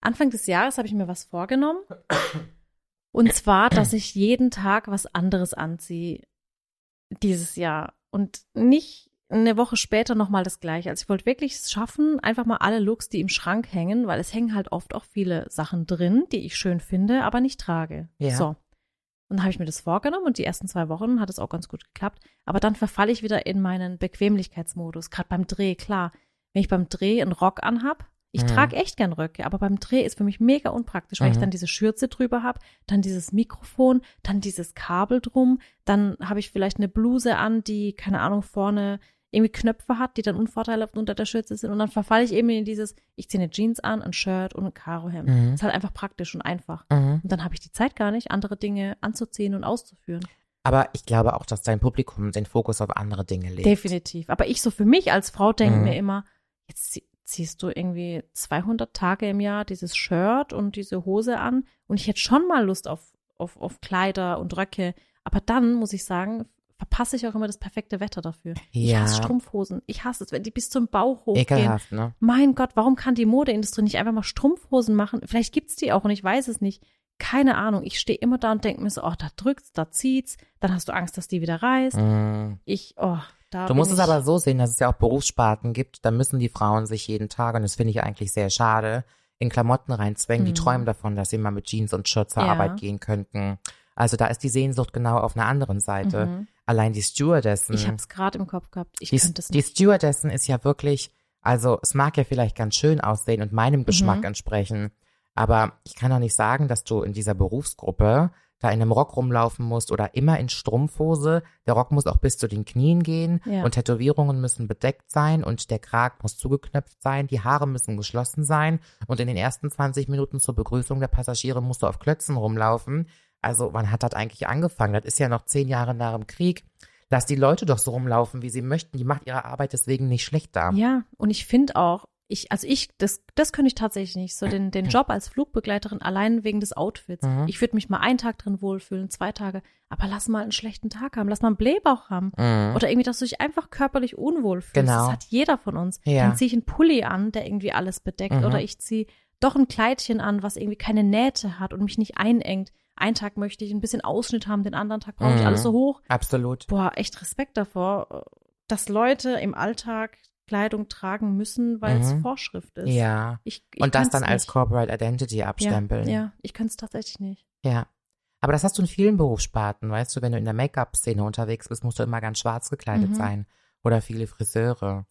Anfang des Jahres habe ich mir was vorgenommen. Und zwar, dass ich jeden Tag was anderes anziehe dieses Jahr und nicht eine Woche später nochmal das gleiche. Also ich wollte wirklich es schaffen, einfach mal alle Looks, die im Schrank hängen, weil es hängen halt oft auch viele Sachen drin, die ich schön finde, aber nicht trage. Ja. So. Und dann habe ich mir das vorgenommen und die ersten zwei Wochen hat es auch ganz gut geklappt. Aber dann verfalle ich wieder in meinen Bequemlichkeitsmodus. Gerade beim Dreh, klar. Wenn ich beim Dreh einen Rock anhab, ich Mhm. trage echt gern Röcke, aber beim Dreh ist für mich mega unpraktisch, weil ich Mhm. dann diese Schürze drüber habe, dann dieses Mikrofon, dann dieses Kabel drum, dann habe ich vielleicht eine Bluse an, die, keine Ahnung, vorne irgendwie Knöpfe hat, die dann unvorteilhaft unter der Schürze sind und dann verfalle ich eben in dieses, ich ziehe eine Jeans an, ein Shirt und ein Karohemd. Mhm. Ist halt einfach praktisch und einfach. Mhm. Und dann habe ich die Zeit gar nicht, andere Dinge anzuziehen und auszuführen. Aber ich glaube auch, dass dein Publikum den Fokus auf andere Dinge legt. Definitiv. Aber ich so für mich als Frau denke Mhm. mir immer, jetzt ziehst du irgendwie 200 Tage im Jahr dieses Shirt und diese Hose an und ich hätte schon mal Lust auf, auf, auf Kleider und Röcke. Aber dann, muss ich sagen, verpasse ich auch immer das perfekte Wetter dafür. Ich Ja. hasse Strumpfhosen. Ich hasse es, wenn die bis zum Bauch hochgehen. Ekelhaft, ne? Mein Gott, warum kann die Modeindustrie nicht einfach mal Strumpfhosen machen? Vielleicht gibt's die auch und ich weiß es nicht. Keine Ahnung. Ich stehe immer da und denke mir so, oh, da drückt's, da zieht's. Dann hast du Angst, dass die wieder reißt. Mhm. Ich, oh, da Du musst es aber so sehen, dass es ja auch Berufssparten gibt, da müssen die Frauen sich jeden Tag, und das finde ich eigentlich sehr schade, in Klamotten reinzwängen, die Mhm. träumen davon, dass sie mal mit Jeans und Shirt zur Ja. Arbeit gehen könnten. Also da ist die Sehnsucht genau auf einer anderen Seite. Mhm. Allein die Stewardessen. Ich habe es gerade im Kopf gehabt. Ich die, könnte es die nicht. Stewardessen ist ja wirklich, also es mag ja vielleicht ganz schön aussehen und meinem Geschmack Mhm. entsprechen, aber ich kann doch nicht sagen, dass du in dieser Berufsgruppe in einem Rock rumlaufen musst oder immer in Strumpfhose. Der Rock muss auch bis zu den Knien gehen Ja. und Tätowierungen müssen bedeckt sein und der Krag muss zugeknöpft sein, die Haare müssen geschlossen sein und in den ersten 20 Minuten zur Begrüßung der Passagiere musst du auf Klötzen rumlaufen. Also wann hat das eigentlich angefangen? Das ist ja noch zehn Jahre nach dem Krieg. Lass die Leute doch so rumlaufen, wie sie möchten. Die macht ihre Arbeit deswegen nicht schlechter. Ja, und ich finde auch, ich, also ich, das, das könnte ich tatsächlich nicht. So den, den Job als Flugbegleiterin allein wegen des Outfits. Mhm. Ich würde mich mal einen Tag drin wohlfühlen, zwei Tage, aber lass mal einen schlechten Tag haben, lass mal einen Blähbauch haben. Mhm. Oder irgendwie, dass du dich einfach körperlich unwohl fühlst. Genau. Das hat jeder von uns. Ja. Dann ziehe ich einen Pulli an, der irgendwie alles bedeckt. Mhm. Oder ich ziehe doch ein Kleidchen an, was irgendwie keine Nähte hat und mich nicht einengt. Einen Tag möchte ich ein bisschen Ausschnitt haben, den anderen Tag brauche ich Mhm. alles so hoch. Absolut. Boah, echt Respekt davor, dass Leute im Alltag Kleidung tragen müssen, weil es Mhm. Vorschrift ist. Ja. Ich, ich Und das dann als. Corporate Identity abstempeln. Ja, ja ich könnte es tatsächlich nicht. Ja. Aber das hast du in vielen Berufssparten, weißt du, wenn du in der Make-up-Szene unterwegs bist, musst du immer ganz schwarz gekleidet Mhm. sein. Oder viele Friseure.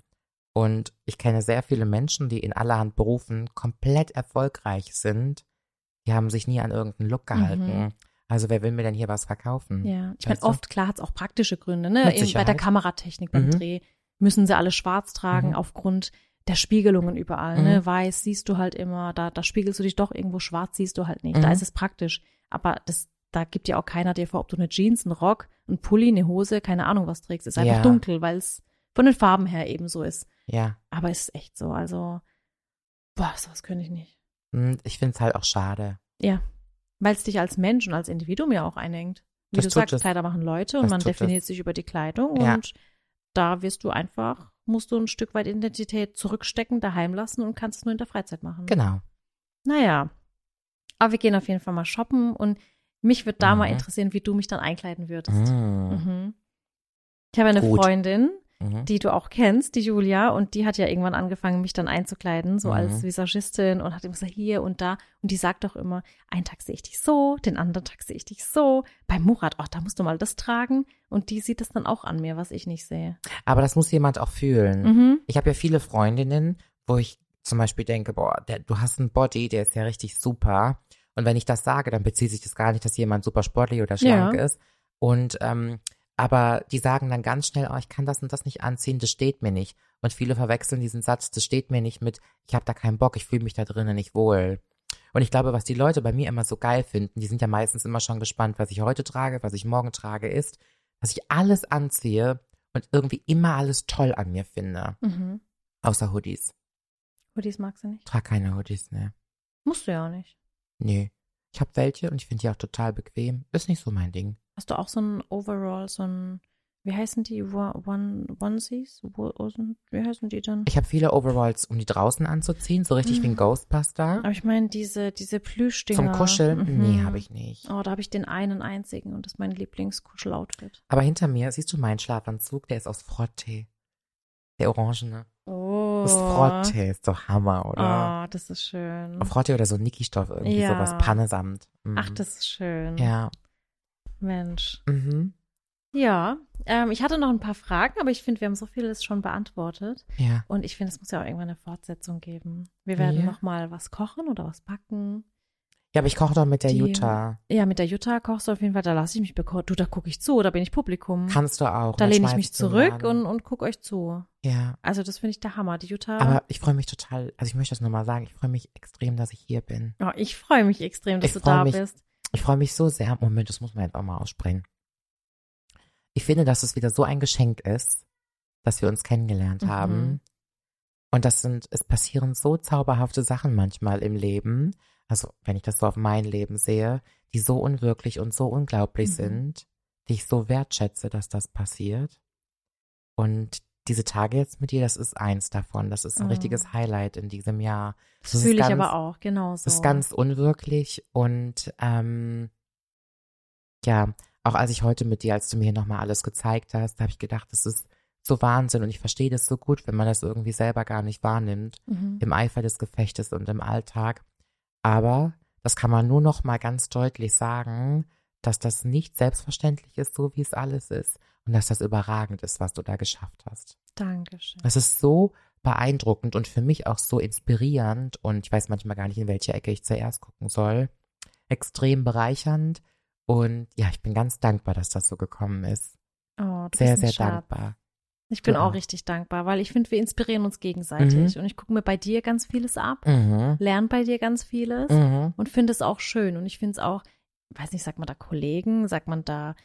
Und ich kenne sehr viele Menschen, die in allerhand Berufen komplett erfolgreich sind. Die haben sich nie an irgendeinen Look gehalten. Mhm. Also wer will mir denn hier was verkaufen? Ja, ich meine, oft, klar, hat es auch praktische Gründe, ne? In, bei der. Kameratechnik, beim Mhm. Dreh müssen sie alle schwarz tragen Mhm. aufgrund der Spiegelungen überall, Mhm. ne? Weiß siehst du halt immer, da, da spiegelst du dich doch irgendwo, schwarz siehst du halt nicht. Mhm. Da ist es praktisch. Aber das, da gibt ja auch keiner dir vor, ob du eine Jeans, einen Rock, einen Pulli, eine Hose, keine Ahnung was trägst. Ist einfach Ja. dunkel, weil es von den Farben her eben so ist. Ja. Aber es ist echt so, also, boah, sowas könnte ich nicht. Hm, Ich finde es halt auch schade. Ja. Weil es dich als Mensch und als Individuum ja auch einengt. Wie Das du sagst, es. Kleider machen Leute und Das man tut es. definiert sich über die Kleidung Ja. und da wirst du einfach, musst du ein Stück weit Identität zurückstecken, daheim lassen und kannst es nur in der Freizeit machen. Genau. Naja. Aber wir gehen auf jeden Fall mal shoppen und mich würde da mal Mhm. interessieren, wie du mich dann einkleiden würdest. Mm. Mhm. Ich habe eine Gut. Freundin, Mhm. die du auch kennst, die Julia, und die hat ja irgendwann angefangen, mich dann einzukleiden, so Mhm. als Visagistin und hat immer gesagt, hier und da. Und die sagt doch immer, einen Tag sehe ich dich so, den anderen Tag sehe ich dich so. Bei Murat, oh, da musst du mal das tragen. Und die sieht das dann auch an mir, was ich nicht sehe. Aber das muss jemand auch fühlen. Mhm. Ich habe ja viele Freundinnen, wo ich zum Beispiel denke, boah, der, du hast einen Body, der ist ja richtig super. Und wenn ich das sage, dann bezieht sich das gar nicht, dass jemand super sportlich oder schlank Ja. ist. Und ähm, aber die sagen dann ganz schnell, oh, ich kann das und das nicht anziehen, das steht mir nicht. Und viele verwechseln diesen Satz, das steht mir nicht mit, ich habe da keinen Bock, ich fühle mich da drinnen nicht wohl. Und ich glaube, was die Leute bei mir immer so geil finden, die sind ja meistens immer schon gespannt, was ich heute trage, was ich morgen trage, ist, dass ich alles anziehe und irgendwie immer alles toll an mir finde. Mhm. Außer Hoodies. Hoodies magst du nicht? Trag keine Hoodies, ne. Musst du ja auch nicht. Nee. Ich habe welche und ich finde die auch total bequem. Ist nicht so mein Ding. Hast du auch so ein Overall, so ein, wie heißen die, One, one, Onesies? Wie heißen die dann? Ich habe viele Overalls, um die draußen anzuziehen, so richtig wie ein Mhm. Ghostbuster. Aber ich meine, diese, diese Plüschdinger. Zum Kuscheln? Mhm. Nee, habe ich nicht. Oh, da habe ich den einen einzigen und das ist mein Lieblingskuscheloutfit. Aber hinter mir, siehst du meinen Schlafanzug? Der ist aus Frottee. Der orangene. Oh. Das ist Frottee, ist doch Hammer, oder? Oh, das ist schön. Frottee oder so Niki-Stoff, irgendwie Ja. sowas, Pannesamt. Mhm. Ach, das ist schön. Ja. Mensch. Mhm. Ja, ähm, ich hatte noch ein paar Fragen, aber ich finde, wir haben so vieles schon beantwortet. Ja. Und ich finde, es muss ja auch irgendwann eine Fortsetzung geben. Wir werden Ja. noch mal was kochen oder was backen. Ja, aber ich koche doch mit der Die- Jutta. Ja, mit der Jutta kochst du auf jeden Fall, da lasse ich mich bekochen. Du, da gucke ich zu, da bin ich Publikum. Kannst du auch. da lehne ich mich zurück und, und gucke euch zu. Ja. Also das finde ich der Hammer. Die Jutta. Aber ich freue mich total, also ich möchte das nochmal sagen, ich freue mich extrem, dass ich hier bin. oh, ich freue mich extrem, dass Ich du da mich. bist. Ich freue mich so sehr. Moment, das muss man jetzt auch mal aussprechen. Ich finde, dass es wieder so ein Geschenk ist, dass wir uns kennengelernt Mhm. haben. Und das sind, es passieren so zauberhafte Sachen manchmal im Leben. Also, wenn ich das so auf mein Leben sehe, die so unwirklich und so unglaublich Mhm. sind, die ich so wertschätze, dass das passiert. Und diese Tage jetzt mit dir, das ist eins davon. Das ist ein Oh. richtiges Highlight in diesem Jahr. Das, ist fühle ich ganz- aber auch, genauso. Das ist ganz unwirklich und ähm, ja, auch als ich heute mit dir, als du mir hier nochmal alles gezeigt hast, habe ich gedacht, das ist so Wahnsinn und ich verstehe das so gut, wenn man das irgendwie selber gar nicht wahrnimmt, Mhm. im Eifer des Gefechtes und im Alltag. Aber das kann man nur noch mal ganz deutlich sagen, dass das nicht selbstverständlich ist, so wie es alles ist und dass das überragend ist, was du da geschafft hast. Dankeschön. Das ist so beeindruckend und für mich auch so inspirierend und ich weiß manchmal gar nicht, in welche Ecke ich zuerst gucken soll. Extrem bereichernd und ja, ich bin ganz dankbar, dass das so gekommen ist. Oh, du Sehr, ein sehr Schatz. dankbar. Ich bin Du auch auch. richtig dankbar, weil ich finde, wir inspirieren uns gegenseitig. Und ich gucke mir bei dir ganz vieles ab, Mhm. lerne bei dir ganz vieles Mhm. und finde es auch schön. Und ich finde es auch, weiß nicht, sagt man da Kollegen, sagt man da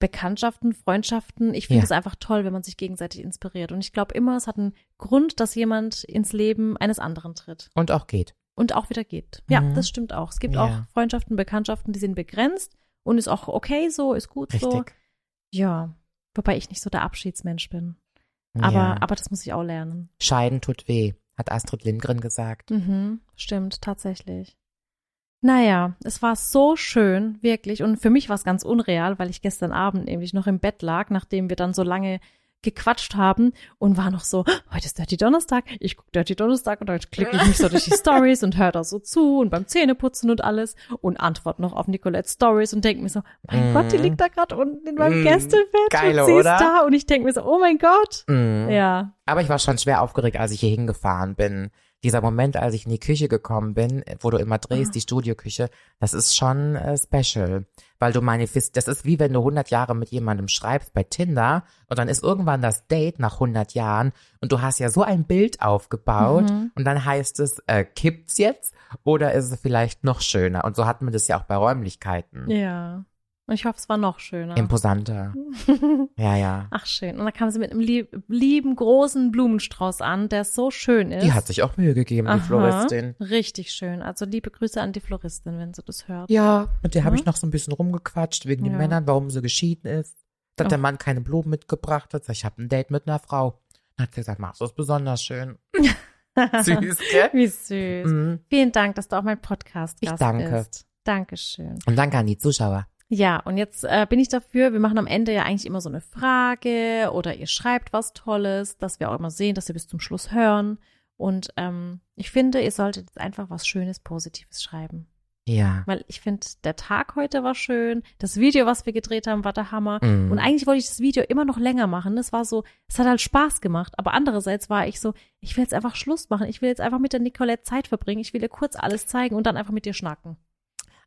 Bekanntschaften, Freundschaften. Ich finde Ja. es einfach toll, wenn man sich gegenseitig inspiriert. Und ich glaube immer, es hat einen Grund, dass jemand ins Leben eines anderen tritt Und auch geht. und auch wieder geht. Ja, Mhm. das stimmt auch. Es gibt Ja. auch Freundschaften, Bekanntschaften, die sind begrenzt und ist auch okay so, ist gut so. Richtig. Ja, wobei ich nicht so der Abschiedsmensch bin. Aber, ja. aber das muss ich auch lernen. Scheiden tut weh, hat Astrid Lindgren gesagt. Mhm, stimmt, tatsächlich. Naja, es war so schön, wirklich. Und für mich war es ganz unreal, weil ich gestern Abend nämlich noch im Bett lag, nachdem wir dann so lange gequatscht haben und war noch so, heute ist Dirty Donnerstag, ich gucke Dirty Donnerstag und dann klicke ich mich so durch die (laughs) Stories und höre da so zu und beim Zähneputzen und alles und antworte noch auf Nicolettes Stories und denke mir so, mein Mhm. Gott, die liegt da gerade unten in meinem Mhm, Gästebett geil, und sie ist da und ich denke mir so, oh mein Gott. Mhm. Ja, Aber ich war schon schwer aufgeregt, als ich hier hingefahren bin. Dieser Moment, als ich in die Küche gekommen bin, wo du immer drehst, Ah. die Studioküche, das ist schon äh, special. Weil du manifest, das ist wie wenn du 100 Jahre mit jemandem schreibst bei Tinder und dann ist irgendwann das Date nach 100 Jahren und du hast ja so ein Bild aufgebaut Mhm. und dann heißt es, äh, kippt's jetzt oder ist es vielleicht noch schöner? Und so hatten wir das ja auch bei Räumlichkeiten. ja. Und ich hoffe, es war noch schöner. Imposanter. (laughs) ja, ja. Ach, schön. Und dann kam sie mit einem lieb, lieben, großen Blumenstrauß an, der so schön ist. Die hat sich auch Mühe gegeben, die Aha. Floristin. Richtig schön. Also liebe Grüße an die Floristin, wenn sie das hört. Ja, mit der habe Ja. ich noch so ein bisschen rumgequatscht wegen den Ja. Männern, warum sie geschieden ist. Dass Oh. der Mann keine Blumen mitgebracht hat. Ich habe ein Date mit einer Frau. Dann hat sie gesagt, machst du es besonders schön. (laughs) Süß, gell? Wie süß. Mhm. Vielen Dank, dass du auch mein Podcast Ich danke. bist. Dankeschön. Und danke an die Zuschauer. Ja, und jetzt äh, bin ich dafür, wir machen am Ende ja eigentlich immer so eine Frage oder ihr schreibt was Tolles, dass wir auch immer sehen, dass wir bis zum Schluss hören. Und ähm, ich finde, ihr solltet jetzt einfach was Schönes, Positives schreiben. Ja. Weil ich finde, der Tag heute war schön, das Video, was wir gedreht haben, war der Hammer. Mhm. Und eigentlich wollte ich das Video immer noch länger machen. Es war so, es hat halt Spaß gemacht. Aber andererseits war ich so, ich will jetzt einfach Schluss machen. Ich will jetzt einfach mit der Nicolette Zeit verbringen. Ich will ihr kurz alles zeigen und dann einfach mit ihr schnacken.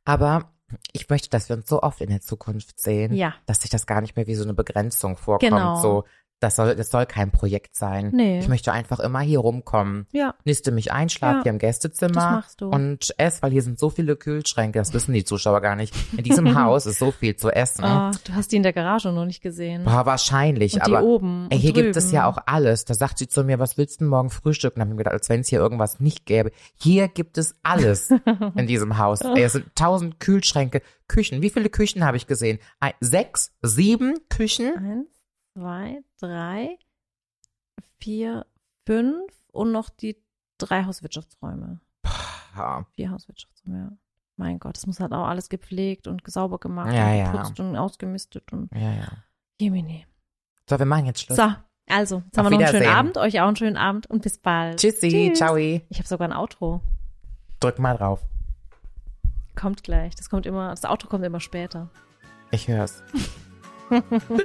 Aber ich möchte, dass wir uns so oft in der Zukunft sehen, Ja. dass sich das gar nicht mehr wie so eine Begrenzung vorkommt. Genau. So, das soll, das soll kein Projekt sein. Nee. Ich möchte einfach immer hier rumkommen. Ja, Niste mich ein, schlaf Ja, hier im Gästezimmer das machst du. und ess, weil hier sind so viele Kühlschränke, das wissen die Zuschauer gar nicht. In diesem (laughs) Haus ist so viel zu essen. Ah, du hast die in der Garage noch nicht gesehen. Boah, wahrscheinlich, und die aber oben. ey, hier gibt es drüben. ja auch alles. Da sagt sie zu mir, was willst du denn morgen frühstücken? Dann habe ich mir gedacht, als wenn es hier irgendwas nicht gäbe. Hier gibt es alles (laughs) in diesem Haus. Ey, es sind tausend Kühlschränke, Küchen. Wie viele Küchen habe ich gesehen? Ein, sechs, sieben Küchen? Eins, zwei, drei, vier, fünf und noch die drei Hauswirtschaftsräume. Ja. Vier Hauswirtschaftsräume, ja. Mein Gott, das muss halt auch alles gepflegt und sauber gemacht Ja, und ja. geputzt und ausgemistet und Ja, ja. Jemini. So, wir machen jetzt Schluss. So, also, jetzt Auf haben wir noch einen schönen. Abend, euch auch einen schönen Abend und bis bald. Tschüssi, Tschüss. ciao. Ich habe sogar ein Outro. Drück mal drauf. Kommt gleich. Das kommt immer, das Outro kommt immer später. Ich hör's. (laughs) Ha ha ha.